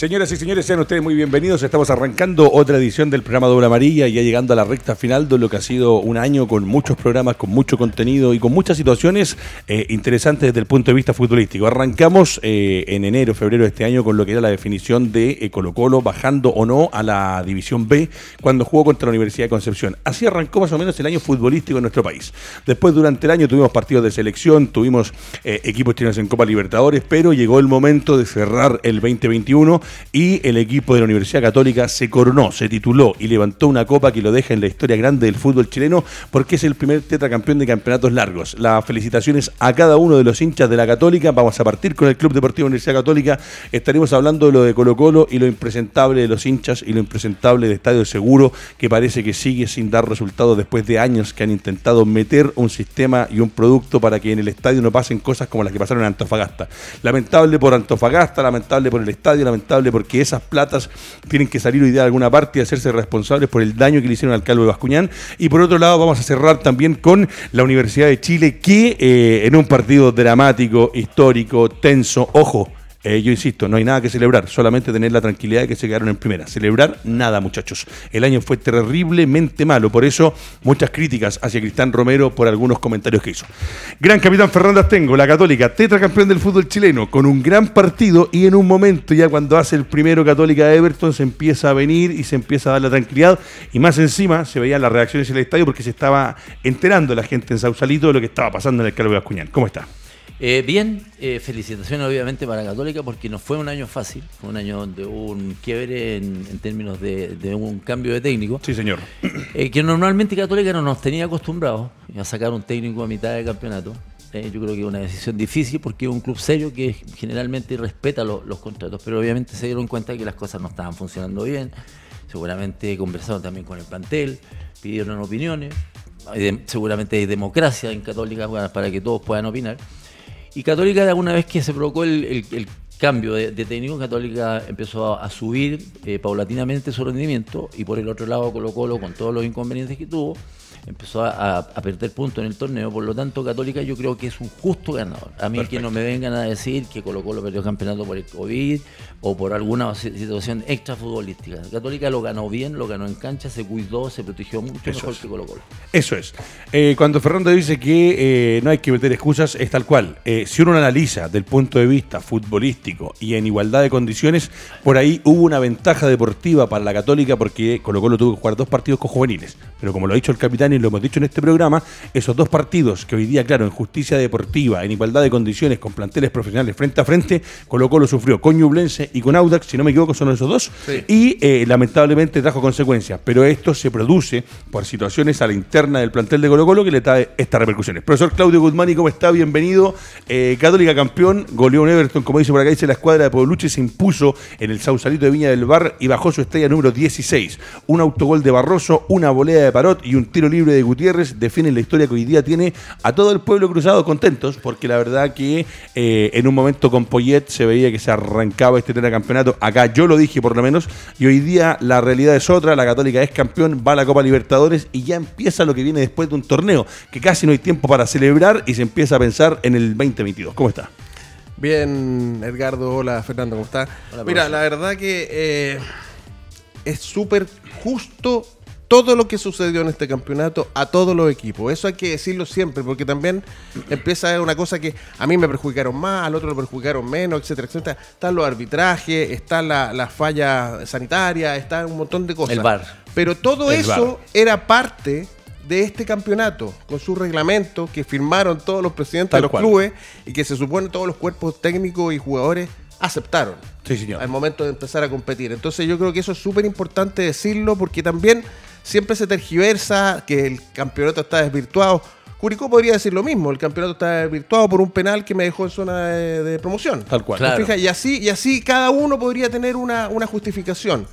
Señoras y señores, sean ustedes muy bienvenidos. Estamos arrancando otra edición del programa Doble Amarilla y ya llegando a la recta final de lo que ha sido un año con muchos programas, con mucho contenido y con muchas situaciones eh, interesantes desde el punto de vista futbolístico. Arrancamos eh, en enero, febrero de este año con lo que era la definición de eh, Colo Colo bajando o no a la División B cuando jugó contra la Universidad de Concepción. Así arrancó más o menos el año futbolístico en nuestro país. Después, durante el año, tuvimos partidos de selección, tuvimos equipos chilenos en Copa Libertadores, pero llegó el momento de cerrar el 2021 y el equipo de la Universidad Católica se coronó, se tituló y levantó una copa que lo deja en la historia grande del fútbol chileno porque es el primer tetracampeón de campeonatos largos. Las felicitaciones a cada uno de los hinchas de la Católica. Vamos a partir con el Club Deportivo Universidad Católica. Estaremos hablando de lo de Colo Colo y lo impresentable de los hinchas y lo impresentable de Estadio Seguro que parece que sigue sin dar resultados después de años que han intentado meter un sistema y un producto para que en el estadio no pasen cosas como las que pasaron en Antofagasta. Lamentable por Antofagasta, lamentable por el estadio, lamentable porque esas platas tienen que salir hoy día de alguna parte y hacerse responsables por el daño que le hicieron al calvo de Bascuñán. Y por otro lado, vamos a cerrar también con la Universidad de Chile, que eh, en un partido dramático, histórico, tenso, ojo, eh, yo insisto, no hay nada que celebrar, solamente tener la tranquilidad de que se quedaron en primera. Celebrar nada, muchachos. El año fue terriblemente malo, por eso muchas críticas hacia Cristán Romero por algunos comentarios que hizo. Gran capitán Fernando Tengo, la Católica, tetracampeón del fútbol chileno, con un gran partido y en un momento ya cuando hace el primero Católica de Everton se empieza a venir y se empieza a dar la tranquilidad y más encima se veían las reacciones en el estadio porque se estaba enterando la gente en Sausalito de lo que estaba pasando en el Calvo de Ascuñán. ¿Cómo está? Eh, bien, eh, felicitaciones obviamente para Católica porque no fue un año fácil, fue un año donde hubo un quiebre en, términos de, un cambio de técnico. Sí, señor. Eh, que normalmente Católica no nos tenía acostumbrados a sacar un técnico a mitad de campeonato. yo creo que es una decisión difícil porque es un club serio que generalmente respeta los contratos, pero obviamente se dieron cuenta que las cosas no estaban funcionando bien. Seguramente conversaron también con el plantel, pidieron opiniones. seguramente hay democracia en Católica para que todos puedan opinar. Y Católica, alguna vez que se provocó el, cambio de, técnico, Católica empezó a, subir eh, paulatinamente su rendimiento y por el otro lado Colo Colo, con todos los inconvenientes que tuvo, empezó a, perder puntos en el torneo. Por lo tanto, Católica yo creo que es un justo ganador. A mí que no me vengan a decir que Colo Colo perdió el campeonato por el COVID o por alguna situación extra futbolística. Católica lo ganó bien, lo ganó en cancha, se cuidó, se protegió mucho mejor que Colo Colo. Eso es. Eh, cuando Fernando dice que eh, no hay que meter excusas, es tal cual. Eh, si uno analiza del punto de vista futbolístico y en igualdad de condiciones, por ahí hubo una ventaja deportiva para la Católica porque Colo Colo tuvo que jugar dos partidos con juveniles. Pero como lo ha dicho el capitán y lo hemos dicho en este programa, esos dos partidos que hoy día, claro, en justicia deportiva, en igualdad de condiciones, con planteles profesionales frente a frente, Colo Colo sufrió con Ñublense y con Audax, si no me equivoco, son esos dos, y eh, lamentablemente trajo consecuencias. Pero esto se produce por situaciones a la interna del plantel de Colo Colo que le trae estas repercusiones. Profesor Claudio Guzmán, ¿cómo está? Bienvenido. Eh, Católica campeón, goleó en Everton, como dice por acá, dice la escuadra de Pobluche, se impuso en el Sausalito de Viña del Bar y bajó su estrella número 16. Un autogol de Barroso, una volea de Parot y un tiro libre de Gutiérrez definen la historia que hoy día tiene a todo el pueblo cruzado contentos, porque la verdad que eh, en un momento con Poyet se veía que se arrancaba este campeonato. Acá yo lo dije por lo menos, y hoy día la realidad es otra, la Católica es campeón, va a la Copa Libertadores y ya empieza lo que viene después de un torneo, que casi no hay tiempo para celebrar y se empieza a pensar en el 2022. ¿Cómo está? Bien, Edgardo, hola Fernando, ¿cómo está? Mira, la verdad que eh, es súper justo todo lo que sucedió en este campeonato a todos los equipos. Eso hay que decirlo siempre, porque también empieza a una cosa que a mí me perjudicaron más, al otro lo perjudicaron menos, etcétera, etcétera. Están los arbitrajes, está la, falla sanitaria, está un montón de cosas. El bar. Pero todo eso era parte de este campeonato, con su reglamento que firmaron todos los presidentes de los clubes y que se supone todos los cuerpos técnicos y jugadores aceptaron sí, señor. al momento de empezar a competir. Entonces yo creo que eso es súper importante decirlo porque también siempre se tergiversa que el campeonato está desvirtuado. Curicó podría decir lo mismo, el campeonato está desvirtuado por un penal que me dejó en zona de, promoción. Tal cual. Y, así, y así cada uno podría tener una, justificación.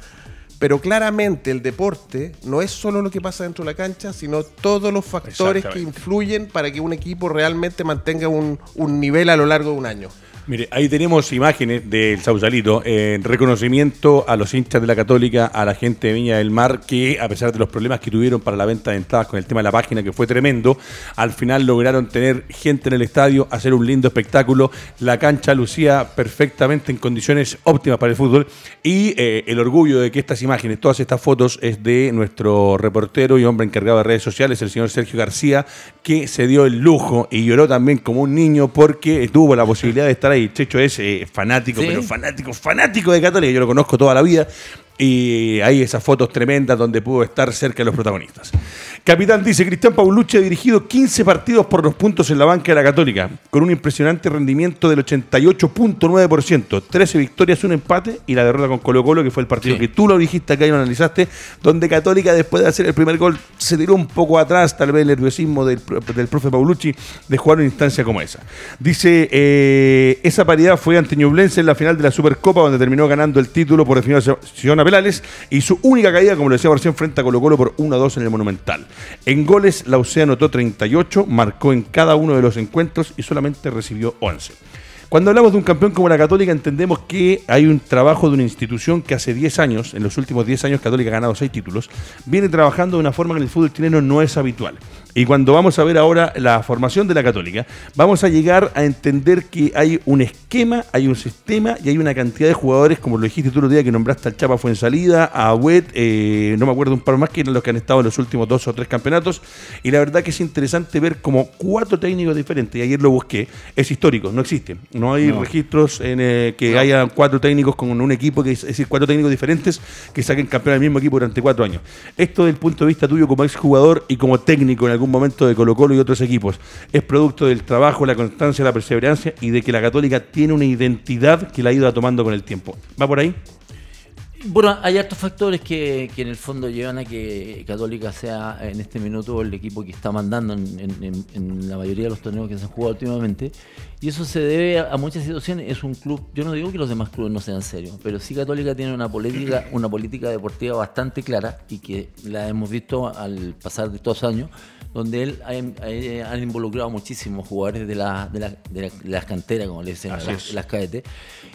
Pero claramente el deporte no es solo lo que pasa dentro de la cancha, sino todos los factores que influyen para que un equipo realmente mantenga un, un nivel a lo largo de un año. Mire, ahí tenemos imágenes del Sausalito, en reconocimiento a los hinchas de la Católica, a la gente de Viña del Mar, que a pesar de los problemas que tuvieron para la venta de entradas con el tema de la página, que fue tremendo, al final lograron tener gente en el estadio, hacer un lindo espectáculo, la cancha lucía perfectamente en condiciones óptimas para el fútbol y eh, el orgullo de que estas imágenes, todas estas fotos, es de nuestro reportero y hombre encargado de redes sociales, el señor Sergio García, que se dio el lujo y lloró también como un niño porque tuvo la posibilidad de estar ahí y Checho es eh, fanático, pero fanático, fanático de Católica. Yo lo conozco toda la vida. Y hay esas fotos tremendas donde pudo estar cerca de los protagonistas. Capitán dice, Cristian Paulucci ha dirigido 15 partidos por los puntos en la banca de la Católica, con un impresionante rendimiento del 88.9%, 13 victorias, un empate y la derrota con Colo Colo, que fue el partido que tú lo dijiste acá y lo analizaste, donde Católica después de hacer el primer gol se tiró un poco atrás, tal vez el nerviosismo del, del profe Paulucci de jugar una instancia como esa. Dice, eh, esa paridad fue ante Ñublense en la final de la Supercopa, donde terminó ganando el título por definición a Pelales y su única caída, como lo decía recién, frente a Colo Colo por 1-2 en el Monumental. En goles, la UCE anotó 38, marcó en cada uno de los encuentros y solamente recibió 11. Cuando hablamos de un campeón como la Católica, entendemos que hay un trabajo de una institución que hace 10 años, en los últimos 10 años, Católica ha ganado 6 títulos, viene trabajando de una forma que en el fútbol chileno no es habitual. Y cuando vamos a ver ahora la formación de la Católica, vamos a llegar a entender que hay un esquema, hay un sistema y hay una cantidad de jugadores, como lo dijiste tú el día que nombraste al Chapa Fuensalida, a Wet, eh, no me acuerdo un par más que eran los que han estado en los últimos dos o tres campeonatos. Y la verdad que es interesante ver como cuatro técnicos diferentes, y ayer lo busqué, es histórico, no existe. No hay registros en eh, que haya cuatro técnicos con un equipo, que es, decir, cuatro técnicos diferentes que saquen campeón al mismo equipo durante cuatro años. Esto desde el punto de vista tuyo como exjugador y como técnico en algún momento de Colo Colo y otros equipos. Es producto del trabajo, la constancia, la perseverancia y de que la Católica tiene una identidad que la ha ido tomando con el tiempo. ¿Va por ahí? Bueno, hay hartos factores que, en el fondo llevan a que Católica sea en este minuto el equipo que está mandando en, la mayoría de los torneos que se han jugado últimamente. Y eso se debe a, muchas situaciones. Es un club, yo no digo que los demás clubes no sean serios, pero sí Católica tiene una política, una política deportiva bastante clara y que la hemos visto al pasar de estos años donde él ha, han involucrado muchísimos jugadores de, la, de, las canteras, como le dicen, las, las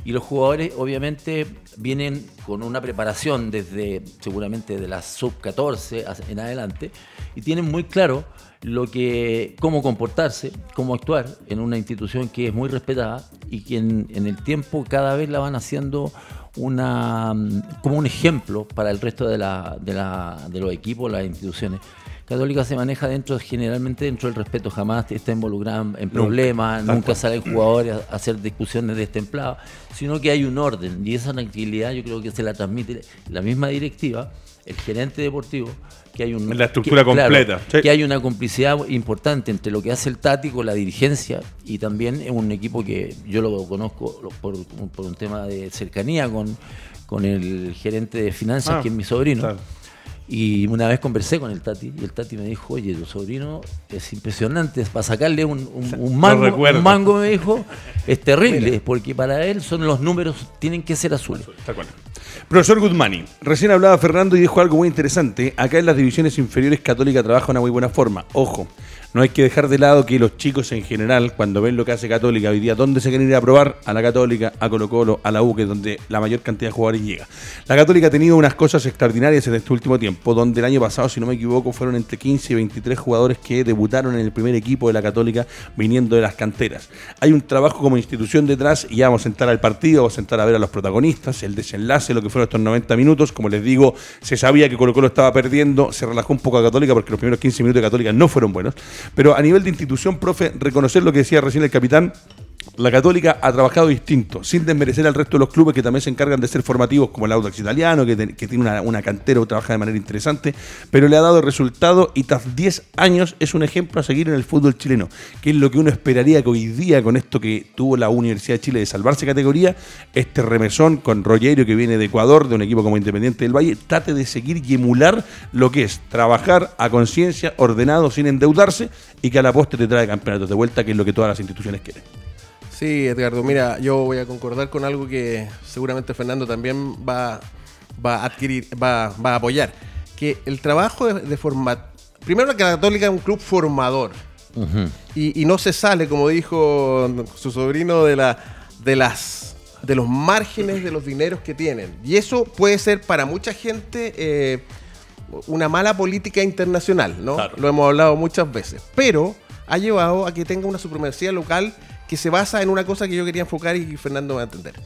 Y los jugadores, obviamente, vienen con una preparación desde, seguramente, de la sub-14 en adelante, y tienen muy claro lo que, cómo comportarse, cómo actuar en una institución que es muy respetada y que en, en el tiempo cada vez la van haciendo una como un ejemplo para el resto de, la, de, la, de los equipos, las instituciones. Católica se maneja dentro, generalmente dentro del respeto, jamás está involucrada en problemas, nunca, sale el jugador a hacer discusiones destempladas, sino que hay un orden y esa tranquilidad yo creo que se la transmite la misma directiva, el gerente deportivo, que hay un, la estructura completa, que hay una complicidad importante entre lo que hace el Tati con la dirigencia y también es un equipo que yo lo conozco por, un tema de cercanía con, con el gerente de finanzas, ah, que es mi sobrino. Y una vez conversé con el Tati y el Tati me dijo, oye, tu sobrino es impresionante, para sacarle un, mango, un mango me dijo, es terrible, porque para él son los números, tienen que ser azules. Profesor Guzmani, recién hablaba Fernando y dijo algo muy interesante, acá en las divisiones inferiores Católica trabaja una muy buena forma, ojo, no hay que dejar de lado que los chicos en general, cuando ven lo que hace Católica hoy día, ¿dónde se quieren ir a probar? A la Católica, a Colo Colo, a la U, que es donde la mayor cantidad de jugadores llega. La Católica ha tenido unas cosas extraordinarias en este último tiempo, donde el año pasado, si no me equivoco, fueron entre 15 y 23 jugadores que debutaron en el primer equipo de la Católica viniendo de las canteras. Hay un trabajo como institución detrás y ya vamos a sentar al partido, vamos a sentar a ver a los protagonistas, el desenlace, lo que fueron estos 90 minutos. Como les digo, se sabía que Colo Colo estaba perdiendo, se relajó un poco a Católica porque los primeros 15 minutos de Católica no fueron buenos. Pero a nivel de institución, profe, reconocer lo que decía recién el capitán, la Católica ha trabajado distinto, sin desmerecer al resto de los clubes que también se encargan de ser formativos, como el Audax Italiano, que, tiene una, cantera o trabaja de manera interesante, pero le ha dado resultado y tras 10 años es un ejemplo a seguir en el fútbol chileno, que es lo que uno esperaría que hoy día, con esto que tuvo la Universidad de Chile de salvarse categoría, este remesón con Rogerio, que viene de Ecuador, de un equipo como Independiente del Valle, trate de seguir y emular lo que es trabajar a conciencia, ordenado, sin endeudarse, y que a la postre te trae campeonatos de vuelta, que es lo que todas las instituciones quieren. Sí, Edgardo, mira, yo voy a concordar con algo que seguramente Fernando también va, va a adquirir, va, va a apoyar. Que el trabajo de, de Primero, que la Católica es un club formador. y, no se sale, como dijo su sobrino, de la, de las de los márgenes de los dineros que tienen. Y eso puede ser para mucha gente eh, una mala política internacional, ¿no? Lo hemos hablado muchas veces. Pero ha llevado a que tenga una supremacía local que se basa en una cosa que yo quería enfocar y Fernando va a entender.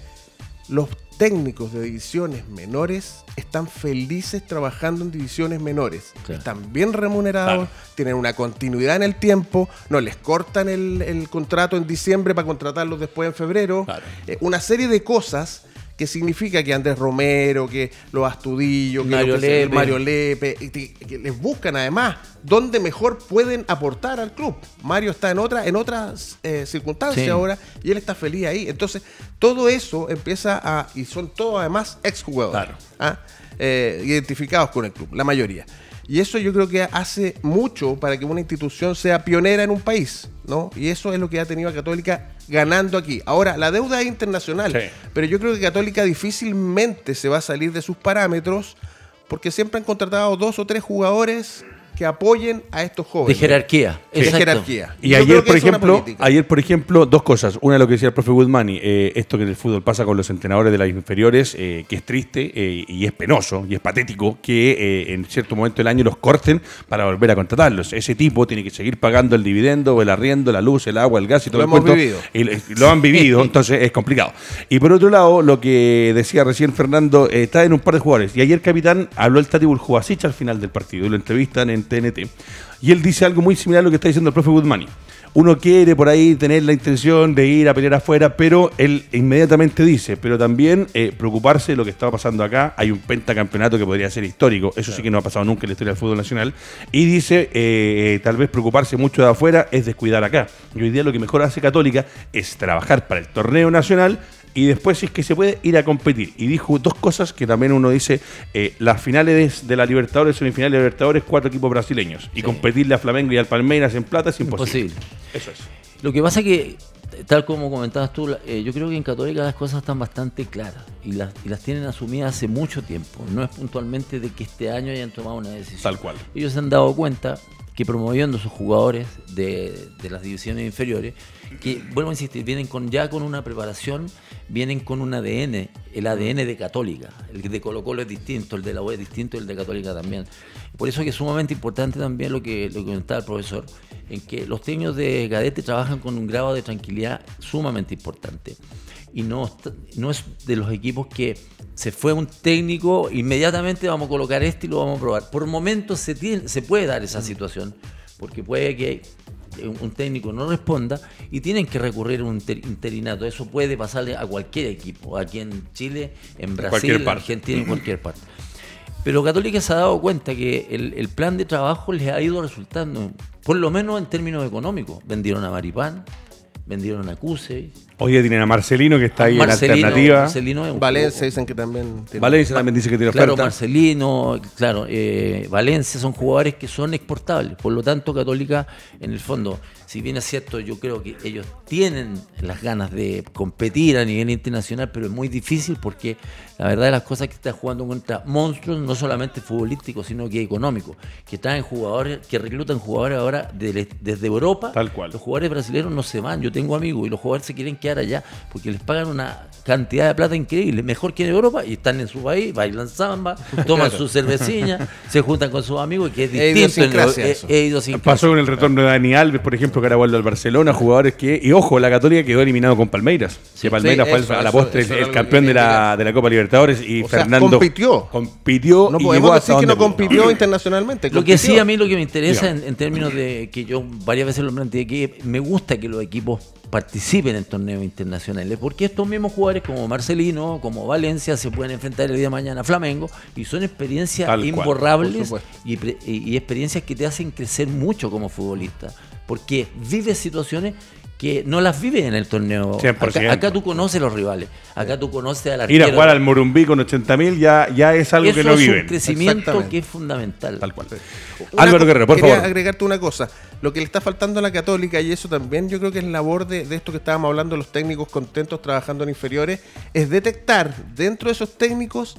Los técnicos de divisiones menores están felices trabajando en divisiones menores. Están bien remunerados, tienen una continuidad en el tiempo, no les cortan el, contrato en diciembre para contratarlos después en febrero. Eh, una serie de cosas que significa que Andrés Romero, que los Astudillo, que Mario, Lepe. Mario Lepe, que, les buscan además dónde mejor pueden aportar al club. Mario está en otra, en otras eh, circunstancias ahora y él está feliz ahí. Entonces, todo eso empieza a. y son todos además exjugadores. ¿ah? Eh, identificados con el club, la mayoría. Y eso yo creo que hace mucho para que una institución sea pionera en un país, ¿no? Y eso es lo que ha tenido a Católica ganando aquí. Ahora, la deuda es internacional, pero yo creo que Católica difícilmente se va a salir de sus parámetros porque siempre han contratado dos o tres jugadores que apoyen a estos jóvenes. De jerarquía. De jerarquía. Y ayer, por ejemplo, ayer, por ejemplo, dos cosas. Una, lo que decía el profe Woodmani, eh, esto que en el fútbol pasa con los entrenadores de las inferiores, eh, que es triste eh, y es penoso y es patético que en cierto momento del año los corten para volver a contratarlos. Ese tipo tiene que seguir pagando el dividendo, el arriendo, la luz, el agua, el gas y todo lo el hemos vivido. Y, lo han vivido, entonces es complicado. Y por otro lado, lo que decía recién Fernando, está en un par de jugadores. Y ayer, capitán, habló el Tati Burjuasic al final del partido. Lo entrevistan en TNT. Y él dice algo muy similar a lo que está diciendo el profe Woodmani. Uno quiere por ahí tener la intención de ir a pelear afuera, pero él inmediatamente dice, pero también eh, preocuparse de lo que está pasando acá. Hay un pentacampeonato que podría ser histórico, eso sí que no ha pasado nunca en la historia del fútbol nacional. Y dice, eh, tal vez preocuparse mucho de afuera es descuidar acá. Y hoy día lo que mejor hace Católica es trabajar para el torneo nacional y después es que se puede ir a competir. Y dijo dos cosas que también uno dice, eh, las finales de la Libertadores, semifinales de Libertadores, cuatro equipos brasileños. Y competirle a Flamengo y al Palmeiras en plata es imposible. Eso es. Lo que pasa que, tal como comentabas tú, eh, yo creo que en Católica las cosas están bastante claras y las, y las tienen asumidas hace mucho tiempo. No es puntualmente de que este año hayan tomado una decisión. Tal cual. Ellos se han dado cuenta que promoviendo a sus jugadores de, de las divisiones inferiores, que vuelvo a insistir, vienen con ya con una preparación, vienen con un ADN, el ADN de Católica. El de Colo Colo es distinto, el de la U es distinto el de Católica también. Por eso es que es sumamente importante también lo que, lo que comentaba el profesor, en que los técnicos de Gadete trabajan con un grado de tranquilidad sumamente importante. Y no, no es de los equipos que se fue un técnico, inmediatamente vamos a colocar este y lo vamos a probar. Por momentos se, tiene, se puede dar esa situación, porque puede que un técnico no responda y tienen que recurrir a un interinato. Eso puede pasarle a cualquier equipo, aquí en Chile, en Brasil, en Argentina, en cualquier parte. Pero Católica se ha dado cuenta que el, plan de trabajo les ha ido resultando, por lo menos en términos económicos. Vendieron a Maripán, vendieron a Cuse, Hoy día tienen a Marcelino que está ahí en alternativa. Marcelino Valencia dicen que también tiene. Valencia también dice que tiene claro, Marcelino, claro, eh, Valencia son jugadores que son exportables. Por lo tanto, Católica, en el fondo, si bien es cierto, yo creo que ellos tienen las ganas de competir a nivel internacional, pero es muy difícil porque la verdad de las cosas que están jugando contra monstruos, no solamente futbolísticos, sino que económicos, que traen jugadores, que reclutan jugadores ahora desde Europa. Tal cual. Los jugadores brasileños no se van. Yo tengo amigos y los jugadores se quieren quedar allá porque les pagan una cantidad de plata increíble, mejor que en Europa, y están en su país, bailan samba, toman su cervecilla, se juntan con sus amigos, que es distinto. En Pasó con el retorno de Dani Alves, por ejemplo, que vuelve al Barcelona, jugadores que, y ojo, la Católica quedó eliminado con Palmeiras. Sí, Palmeiras fue a la postre el, campeón de la, de la Copa Libertadores y Fernando compitió. Compitió no podemos decir que no compitió internacionalmente. Lo que sí a mí lo que me interesa en, términos de que yo varias veces lo planteé, que me gusta que los equipos participen en torneos internacionales, porque estos mismos jugadores como Marcelino, como Valencia, se pueden enfrentar el día de mañana a Flamengo y son experiencias imborrables y, y, experiencias que te hacen crecer mucho como futbolista, porque vives situaciones que no las vives en el torneo. Acá, tú conoces los rivales, acá tú conoces al arquero. Ir a jugar al Morumbí con 80.000 ya, ya es algo que no viven. es un crecimiento que es fundamental. Tal cual. Álvaro Guerrero, por quería agregarte una cosa. Lo que le está faltando a la Católica, y eso también yo creo que es labor de, esto que estábamos hablando, los técnicos contentos trabajando en inferiores, es detectar dentro de esos técnicos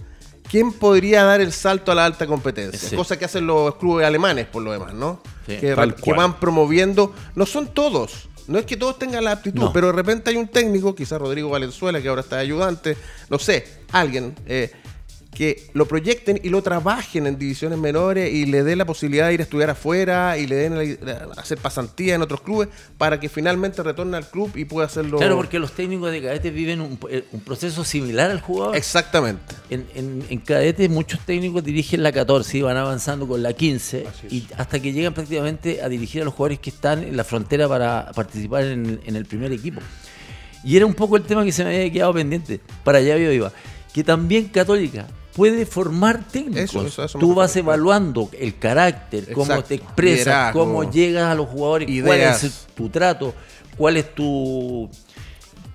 quién podría dar el salto a la alta competencia. Cosa que hacen los clubes alemanes, por lo demás, ¿no? que, van promoviendo. No son todos, No es que todos tengan la aptitud, pero de repente hay un técnico, quizás Rodrigo Valenzuela, que ahora está ayudante, no sé, alguien. Eh, que lo proyecten y lo trabajen en divisiones menores y le den la posibilidad de ir a estudiar afuera y le den a hacer pasantía en otros clubes para que finalmente retorne al club y pueda hacerlo. Claro, porque los técnicos de cadetes viven un, eh, proceso similar al jugador. Exactamente. En, en, cadetes muchos técnicos dirigen la 14 y van avanzando con la 15 y hasta que llegan prácticamente a dirigir a los jugadores que están en la frontera para participar en, en el primer equipo. Y era un poco el tema que se me había quedado pendiente. Para allá yo iba. Que también Católica puede formar técnicos. Tú vas evaluando el carácter, cómo te expresas, cómo llegas a los jugadores, cuál es tu trato, cuál es tu,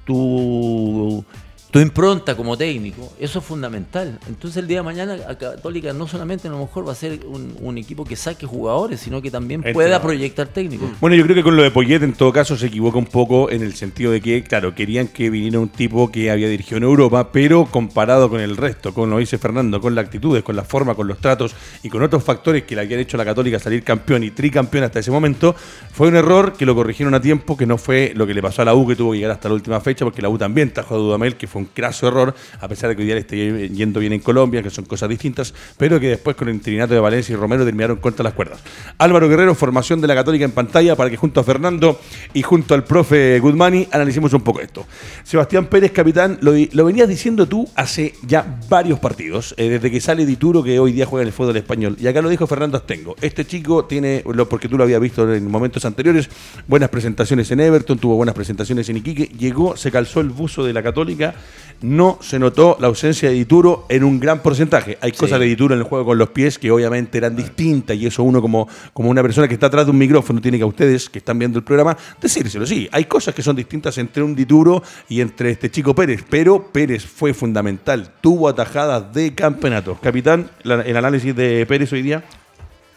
tu tu impronta como técnico, eso es fundamental. Entonces el día de mañana a Católica no solamente a lo mejor va a ser un, equipo que saque jugadores, sino que también pueda proyectar técnicos. Bueno, yo creo que con lo de Poyet en todo caso se equivoca un poco en el sentido de que, claro, querían que viniera un tipo que había dirigido en Europa, pero comparado con el resto, con lo dice Fernando, con las actitudes, con la forma, con los tratos y con otros factores que le habían hecho a la Católica salir campeón y tricampeón hasta ese momento, fue un error que lo corrigieron a tiempo, que no fue lo que le pasó a la U, que tuvo que llegar hasta la última fecha, porque la U también trajo a Dudamel, que fue un craso error, a pesar de que hoy día le esté yendo bien en Colombia, que son cosas distintas, pero que después con el interinato de Valencia y Romero terminaron contra las cuerdas. Álvaro Guerrero, formación de la Católica en pantalla, para que junto a Fernando y junto al profe Goodmani analicemos un poco esto. Sebastián Pérez, capitán, lo, venías diciendo tú hace ya varios partidos, eh, desde que sale Dituro, que hoy día juega en el fútbol español. Y acá lo dijo Fernando Astengo. Este chico tiene, porque tú lo habías visto en momentos anteriores, buenas presentaciones en Everton, tuvo buenas presentaciones en Iquique, llegó, se calzó el buzo de la Católica no se notó la ausencia de Dituro en un gran porcentaje. Hay cosas de Dituro en el juego con los pies que obviamente eran distintas y eso uno como, como una persona que está atrás de un micrófono tiene que a ustedes que están viendo el programa decírselo. Sí, hay cosas que son distintas entre un Dituro y entre este chico Pérez, pero Pérez fue fundamental, tuvo atajadas de campeonato. Capitán, el análisis de Pérez hoy día.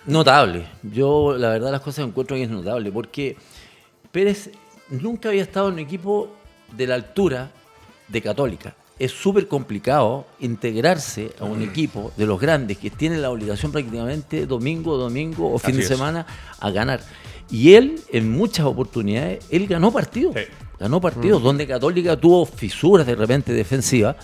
Notable. Yo la verdad las cosas encuentro que es notable porque Pérez nunca había estado en un equipo de la altura de Católica. Es súper complicado integrarse a un equipo de los grandes que tienen la obligación prácticamente domingo, domingo o fin de semana a ganar. Y él, en muchas oportunidades, él ganó partidos. Ganó partidos mm. donde Católica tuvo fisuras de repente defensivas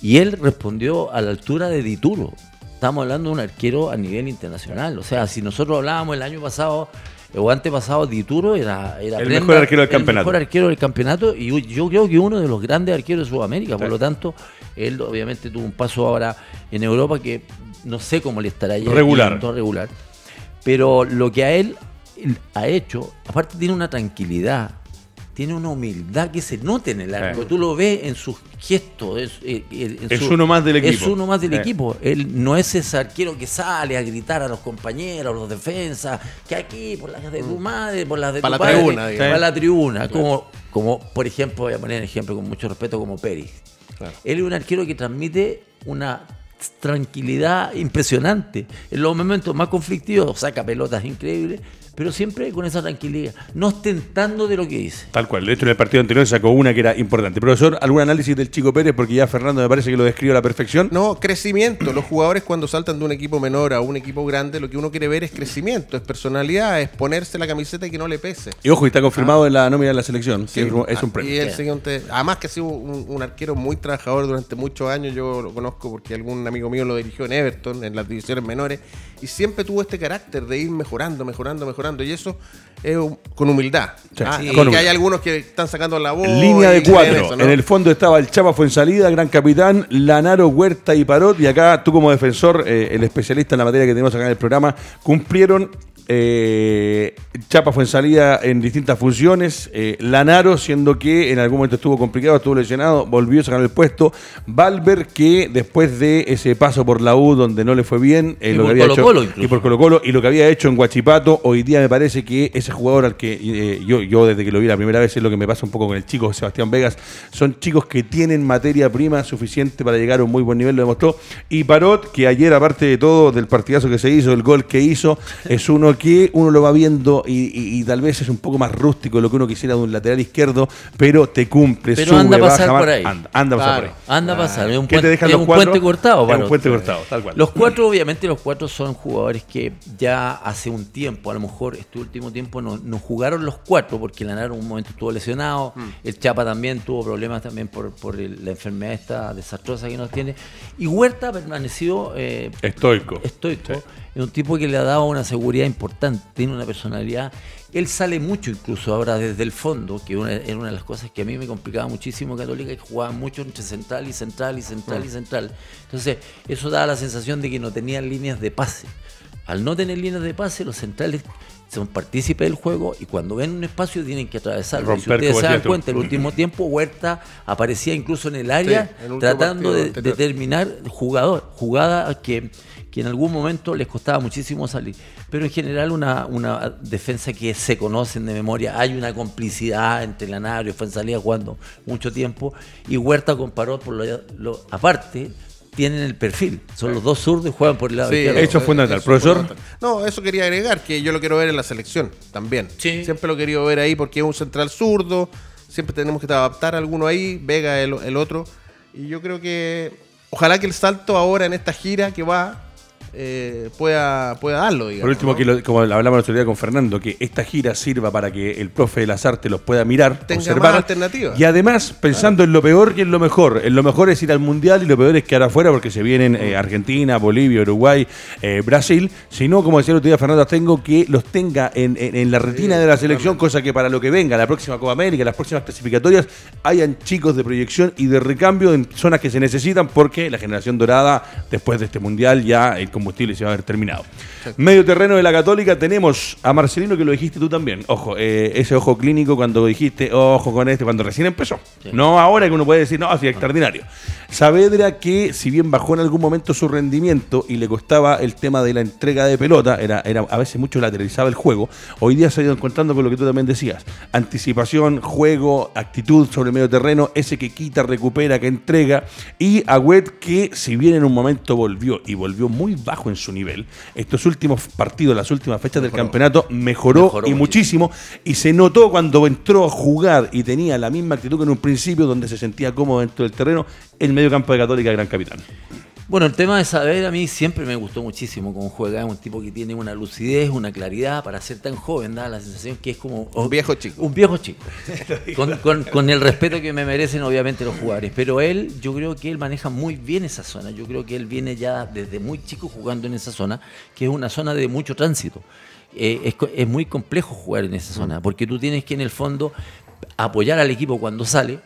y él respondió a la altura de Dituro. Estamos hablando de un arquero a nivel internacional. O sea, si nosotros hablábamos el año pasado o antepasado Dituro era, era el mejor arquero del campeonato. El mejor arquero del campeonato y yo creo que uno de los grandes arqueros de Sudamérica. Por lo tanto, él obviamente tuvo un paso ahora en Europa que no sé cómo le estará yendo. Regular. regular. Pero lo que a él ha hecho, aparte tiene una tranquilidad tiene una humildad que se nota en el arco. Tú lo ves en sus gestos. Es, eh, uno más del equipo. Es uno más del equipo. Él no es ese arquero que sale a gritar a los compañeros, a los defensas, que aquí, por las de tu mm. madre, por las de para tu la tribuna, para la tribuna. Como, como, por ejemplo, voy a poner un ejemplo con mucho respeto, como Pérez. Él es un arquero que transmite una tranquilidad impresionante. En los momentos más conflictivos saca pelotas increíbles, pero siempre con esa tranquilidad, no ostentando de lo que dice. Tal cual. De hecho, en el partido anterior sacó una que era importante. Profesor, ¿algún análisis del Chico Pérez? Porque ya Fernando me parece que lo describe a la perfección. No, crecimiento. Los jugadores cuando saltan de un equipo menor a un equipo grande, lo que uno quiere ver es crecimiento, es personalidad, es ponerse la camiseta y que no le pese. Y ojo, está confirmado ah. en la nómina de la selección, es, un ah, premio. Y el siguiente, además que ha sido un, arquero muy trabajador durante muchos años, yo lo conozco porque algún amigo mío lo dirigió en Everton, en las divisiones menores, y siempre tuvo este carácter de ir mejorando, mejorando, mejorando. Y eso es con humildad. Ah, que hay algunos que están sacando la voz. Línea de cuatro. En el fondo estaba el Chapa Fuensalida, gran capitán, Lanaro, Huerta y Parot. Y acá tú como defensor, eh, el especialista en la materia que tenemos acá en el programa, cumplieron eh, Chapa fue en salida en distintas funciones. Eh, Lanaro, siendo que en algún momento estuvo complicado, estuvo lesionado, volvió a sacar el puesto. Valver, que después de ese paso por la U, donde no le fue bien, eh, lo que había hecho, y por Colo Colo, y lo que había hecho en Guachipato, hoy día me parece que ese jugador al que yo, yo desde que lo vi la primera vez es lo que me pasa un poco con el chico Sebastián Vegas, son chicos que tienen materia prima suficiente para llegar a un muy buen nivel, lo demostró. Y Parot, que ayer, aparte de todo, del partidazo que se hizo, el gol que hizo, es uno Terreno que uno lo va viendo y, tal vez es un poco más rústico de lo que uno quisiera de un lateral izquierdo, pero te cumple, pero anda a pasar por ahí. Anda, a pasar por ahí. Anda a pasar. Es un, puente, es un puente cortado. Es un puente cortado, tal cual. Los cuatro, obviamente, los cuatro son jugadores que ya hace un tiempo, a lo mejor este último tiempo, no, no jugaron los cuatro porque Lanaro en un momento estuvo lesionado. Mm. El Chapa también tuvo problemas también por, por la enfermedad esta desastrosa que nos tiene. Y Huerta ha permanecido eh, estoico. Estoico. Es un tipo que le ha dado una seguridad importante, tiene una personalidad. Él sale mucho incluso ahora desde el fondo, que era una de las cosas que a mí me complicaba muchísimo Católica, que jugaba mucho entre central y central y central y mm. central. Entonces, eso daba la sensación de que no tenían líneas de pase. Al no tener líneas de pase, los centrales son partícipes del juego y cuando ven un espacio tienen que atravesarlo. si ustedes se dan cuenta, el último tiempo Huerta aparecía incluso en el área tratando de determinar jugador, jugada que, que en algún momento les costaba muchísimo salir. Pero en general una, una defensa que se conocen de memoria, hay una complicidad entre Lanario Fuenzalía jugando mucho tiempo y Huerta comparó por lo aparte tienen el perfil. Son los dos zurdos y juegan por el lado izquierdo. Eso es fundamental. Profesor. No, eso quería agregar, que yo lo quiero ver en la selección también. Siempre lo quería ver ahí porque es un central zurdo. Siempre tenemos que adaptar a alguno ahí, Vega el, el otro. Y yo creo que ojalá que el salto ahora en esta gira que va eh, pueda, pueda darlo. Por último, que como hablamos el otro día con Fernando, que esta gira sirva para que el profe de las artes los pueda mirar, Tenga observar. alternativas. Y además, pensando en lo peor y en lo mejor. En lo mejor es ir al Mundial y lo peor es quedar afuera porque se vienen eh, Argentina, Bolivia, Uruguay, eh, Brasil. Si no, como decía el otro día Fernando, tengo que los tenga en, en, la retina de la selección, cosa que para lo que venga, la próxima Copa América, las próximas clasificatorias, hayan chicos de proyección y de recambio en zonas que se necesitan porque la generación dorada, después de este Mundial, ya el combustible se va a haber terminado. Medio terreno de la Católica tenemos a Marcelino, que lo dijiste tú también. Ojo, eh, ese ojo clínico cuando dijiste, ojo con este, cuando recién empezó. No ahora que uno puede decir, no, así extraordinario. Saavedra que, si bien bajó en algún momento su rendimiento y le costaba el tema de la entrega de pelota, era, era a veces mucho lateralizaba el juego, hoy día se ha ido encontrando con lo que tú también decías. Anticipación, juego, actitud sobre el medio terreno, ese que quita, recupera, que entrega. Y Agüet que, si bien en un momento volvió y volvió muy bajo en su nivel, estos últimos partidos, las últimas fechas del campeonato, mejoró, y muchísimo. Y se notó cuando entró a jugar y tenía la misma actitud que en un principio, donde se sentía cómodo dentro del terreno, el medio campo de Católica, gran capitán. Bueno, el tema de saber a mí siempre me gustó muchísimo cómo juega. Es un tipo que tiene una lucidez, una claridad para ser tan joven. Da la sensación que es como. Un viejo chico. Un viejo chico. con, el respeto que me merecen, obviamente, los jugadores. Pero él, yo creo que él maneja muy bien esa zona. Yo creo que él viene ya desde muy chico jugando en esa zona, que es una zona de mucho tránsito. Eh, es, es muy complejo jugar en esa zona, porque tú tienes que, en el fondo, apoyar al equipo cuando sale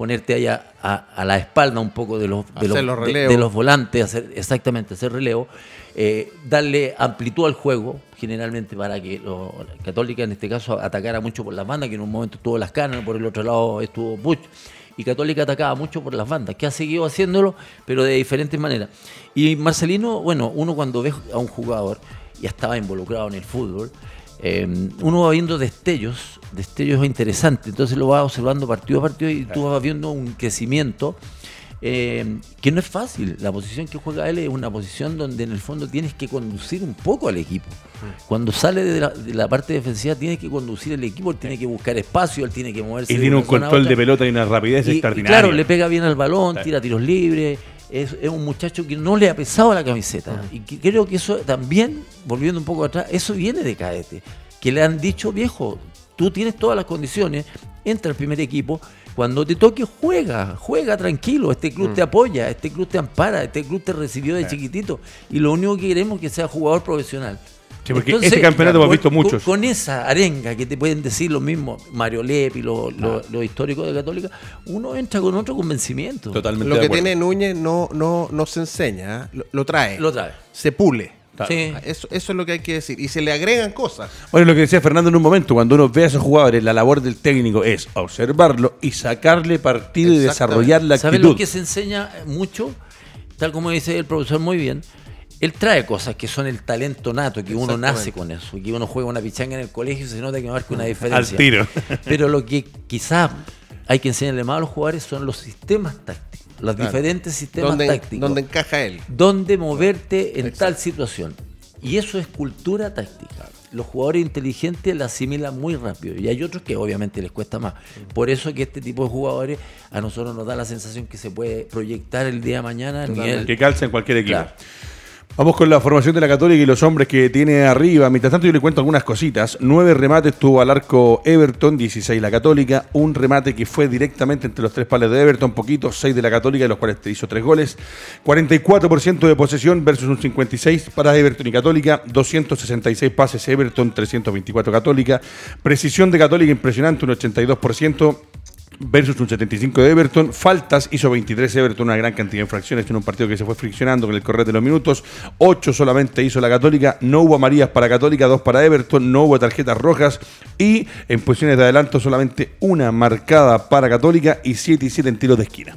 ponerte allá a, la espalda un poco de los, de los, volantes, hacer, exactamente, hacer relevo, eh, darle amplitud al juego, generalmente para que los Católica en este caso atacara mucho por las bandas, que en un momento estuvo Las Canas, por el otro lado estuvo Bush, y Católica atacaba mucho por las bandas, que ha seguido haciéndolo, pero de diferentes maneras. Y Marcelino, bueno, uno cuando ve a un jugador, ya estaba involucrado en el fútbol, Em, uno va viendo destellos, destellos interesantes, entonces lo va observando partido a partido y tú vas viendo un crecimiento em, que no es fácil. La posición que juega él es una posición donde en el fondo tienes que conducir un poco al equipo. Cuando sale de la, parte defensiva tienes que conducir el equipo, él tiene que buscar espacio, él tiene que moverse. Y tiene un control de pelota y una rapidez extraordinaria. Claro, le pega bien al balón, tira tiros libres. Es, un muchacho que no le ha pesado la camiseta. Y creo que eso también, volviendo un poco atrás, eso viene de Cadete. Que le han dicho, viejo, tú tienes todas las condiciones, entra al primer equipo, cuando te toque juega, juega tranquilo, este club te apoya, este club te ampara, este club te recibió de chiquitito y lo único que queremos es que sea jugador profesional. Sí, porque este campeonato hemos visto muchos. Con, esa arenga que te pueden decir lo mismo Mario Lepi, los lo, históricos de Católica, uno entra con otro convencimiento. Totalmente. Lo que tiene Núñez no, no, no se enseña, ¿eh? lo, trae. Lo trae. Se pule. Sí. Eso, eso, es lo que hay que decir. Y se le agregan cosas. Bueno, lo que decía Fernando en un momento, cuando uno ve a esos jugadores, la labor del técnico es observarlo y sacarle partido y desarrollar la actitud. ¿Sabes lo que se enseña mucho? Tal como dice el profesor muy bien, él trae cosas que son el talento nato, que uno nace con eso, que uno juega una pichanga en el colegio y se nota que marca una diferencia. Al tiro. Pero lo que quizás hay que enseñarle más a los jugadores son los sistemas tácticos, los diferentes sistemas tácticos. Donde encaja él. Dónde moverte en tal situación. Y eso es cultura táctica. Los jugadores inteligentes la asimilan muy rápido y hay otros que obviamente les cuesta más. Por eso que este tipo de jugadores a nosotros nos da la sensación que se puede proyectar el día de mañana. Que calza en cualquier equipo. Vamos con la formación de la Católica y los hombres que tiene arriba. Mientras tanto, yo le cuento algunas cositas. Nueve remates tuvo al arco Everton, 16 la Católica. Un remate que fue directamente entre los tres palos de Everton, poquito, seis de la Católica, de los cuales te hizo tres goles. 44% de posesión versus un 56 para Everton y Católica. 266 pases Everton, 324 Católica. Precisión de Católica impresionante, un 82% versus un 75 de Everton. Faltas hizo 23 Everton, una gran cantidad de infracciones en un partido que se fue friccionando con el correr de los minutos. 8 solamente hizo la Católica, no hubo amarillas para Católica, 2 para Everton, no hubo tarjetas rojas y en posiciones de adelanto solamente una marcada para Católica y 7 y 7 en tiros de esquina.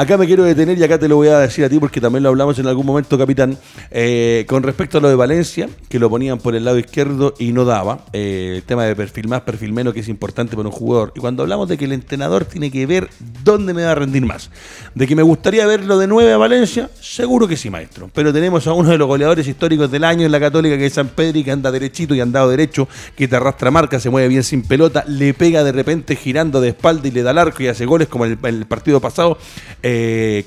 Acá me quiero detener y acá te lo voy a decir a ti porque también lo hablamos en algún momento, capitán, eh, con respecto a lo de Valencia, que lo ponían por el lado izquierdo y no daba. Eh, el tema de perfil más, perfil menos, que es importante para un jugador. Y cuando hablamos de que el entrenador tiene que ver dónde me va a rendir más. De que me gustaría verlo de nueve a Valencia, seguro que sí, maestro. Pero tenemos a uno de los goleadores históricos del año en la Católica, que es San Pedri, que anda derechito y andado derecho, que te arrastra marca, se mueve bien sin pelota, le pega de repente girando de espalda y le da el arco y hace goles como en el partido pasado.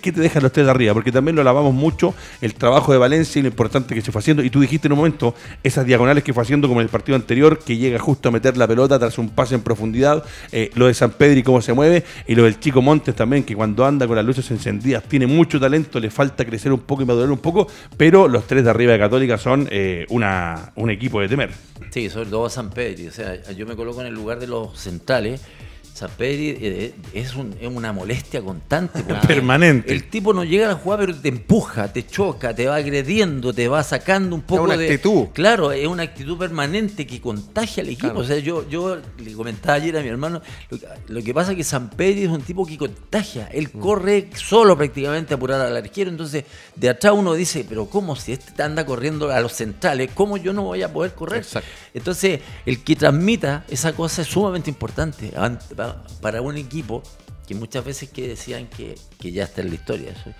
¿Qué te dejan los tres de arriba? Porque también lo alabamos mucho, el trabajo de Valencia y lo importante que se fue haciendo. Y tú dijiste en un momento esas diagonales que fue haciendo como en el partido anterior, que llega justo a meter la pelota tras un pase en profundidad. Eh, lo de San Pedro y cómo se mueve. Y lo del Chico Montes también, que cuando anda con las luces encendidas tiene mucho talento, le falta crecer un poco y madurar un poco. Pero los tres de arriba de Católica son eh, una, un equipo de temer. Sí, sobre todo San Pedro. O sea, yo me coloco en el lugar de los centrales Saperi eh, es, una molestia constante. Permanente. El tipo no llega a jugar, pero te empuja, te choca, te va agrediendo, te va sacando un poco es una actitud. Claro, es una actitud permanente que contagia al equipo. O sea, yo, yo le comentaba ayer a mi hermano, lo, que pasa es que Samperi es un tipo que contagia. Él mm. corre solo prácticamente a apurar al arquero. Entonces, de atrás uno dice, pero ¿cómo si este anda corriendo a los centrales? ¿Cómo yo no voy a poder correr? Entonces, el que transmita esa cosa es sumamente importante para un equipo que muchas veces que decían que, ya está en la historia. Eso,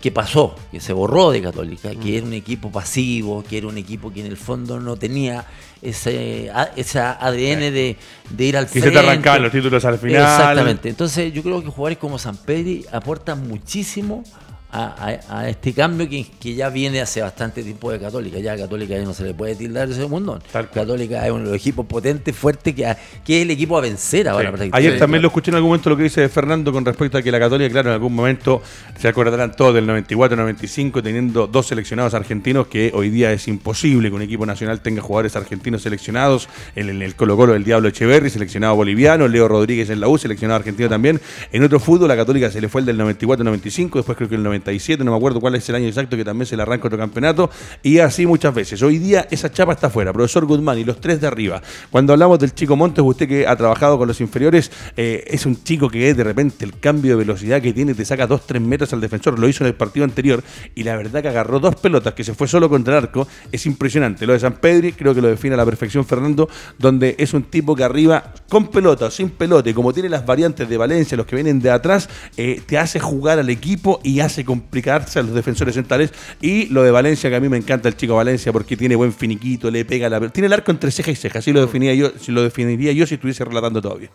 que pasó, que se borró de Católica, que mm. era un equipo pasivo, que era un equipo que en el fondo no tenía ese esa ADN de, ir al frente. Y se te arrancaban los títulos al final. Exactamente. Entonces yo creo que jugadores como San Pedri aportan muchísimo a, este cambio que, que, ya viene hace bastante tiempo de Católica. Ya a Católica ya no se le puede tildar ese mundo. Católica es uno de los equipos potentes, fuertes, que, que es el equipo a vencer ahora. Ayer también lo escuché en algún momento lo que dice Fernando con respecto a que la Católica, claro, en algún momento se acordarán todos del 94-95, teniendo dos seleccionados argentinos, que hoy día es imposible que un equipo nacional tenga jugadores argentinos seleccionados. En el, Colo Colo, el Diablo Echeverri, seleccionado boliviano, Leo Rodríguez en la U, seleccionado argentino también. En otro fútbol, la Católica se le fue el del 94-95, después creo que el 90 no me acuerdo cuál es el año exacto, que también se le arranca otro campeonato, y así muchas veces. Hoy día esa chapa está fuera, profesor Guzmán y los tres de arriba. Cuando hablamos del chico Montes, usted que ha trabajado con los inferiores, eh, es un chico que de repente el cambio de velocidad que tiene te saca 2-3 metros al defensor, lo hizo en el partido anterior, y la verdad que agarró dos pelotas que se fue solo contra el arco, es impresionante. Lo de San Pedri, creo que lo define a la perfección Fernando, donde es un tipo que arriba, con pelota o sin pelota, y como tiene las variantes de Valencia, los que vienen de atrás, eh, te hace jugar al equipo y hace complicar a los defensores centrales. Y lo de Valencia, que a mí me encanta el chico Valencia porque tiene buen finiquito, le pega la. Tiene el arco entre ceja y ceja, así lo, definía yo, si lo definiría yo si estuviese relatando todavía.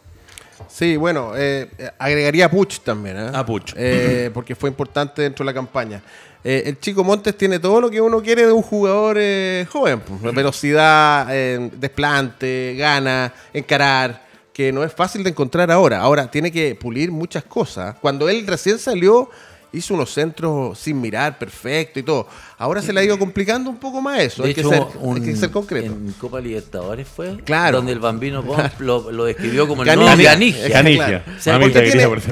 Sí, bueno, eh, agregaría a Puch también. ¿eh? A Puch. Eh, porque fue importante dentro de la campaña. el chico Montes tiene todo lo que uno quiere de un jugador joven: pues, velocidad, desplante, gana, encarar que no es fácil de encontrar ahora. Ahora tiene que pulir muchas cosas. Cuando él recién salió, hizo unos centros sin mirar, perfecto y todo. Ahora se le ha ido complicando un poco más eso. hay, que ser, concreto. En Copa Libertadores fue claro. donde el bambino lo, describió como el Canigia.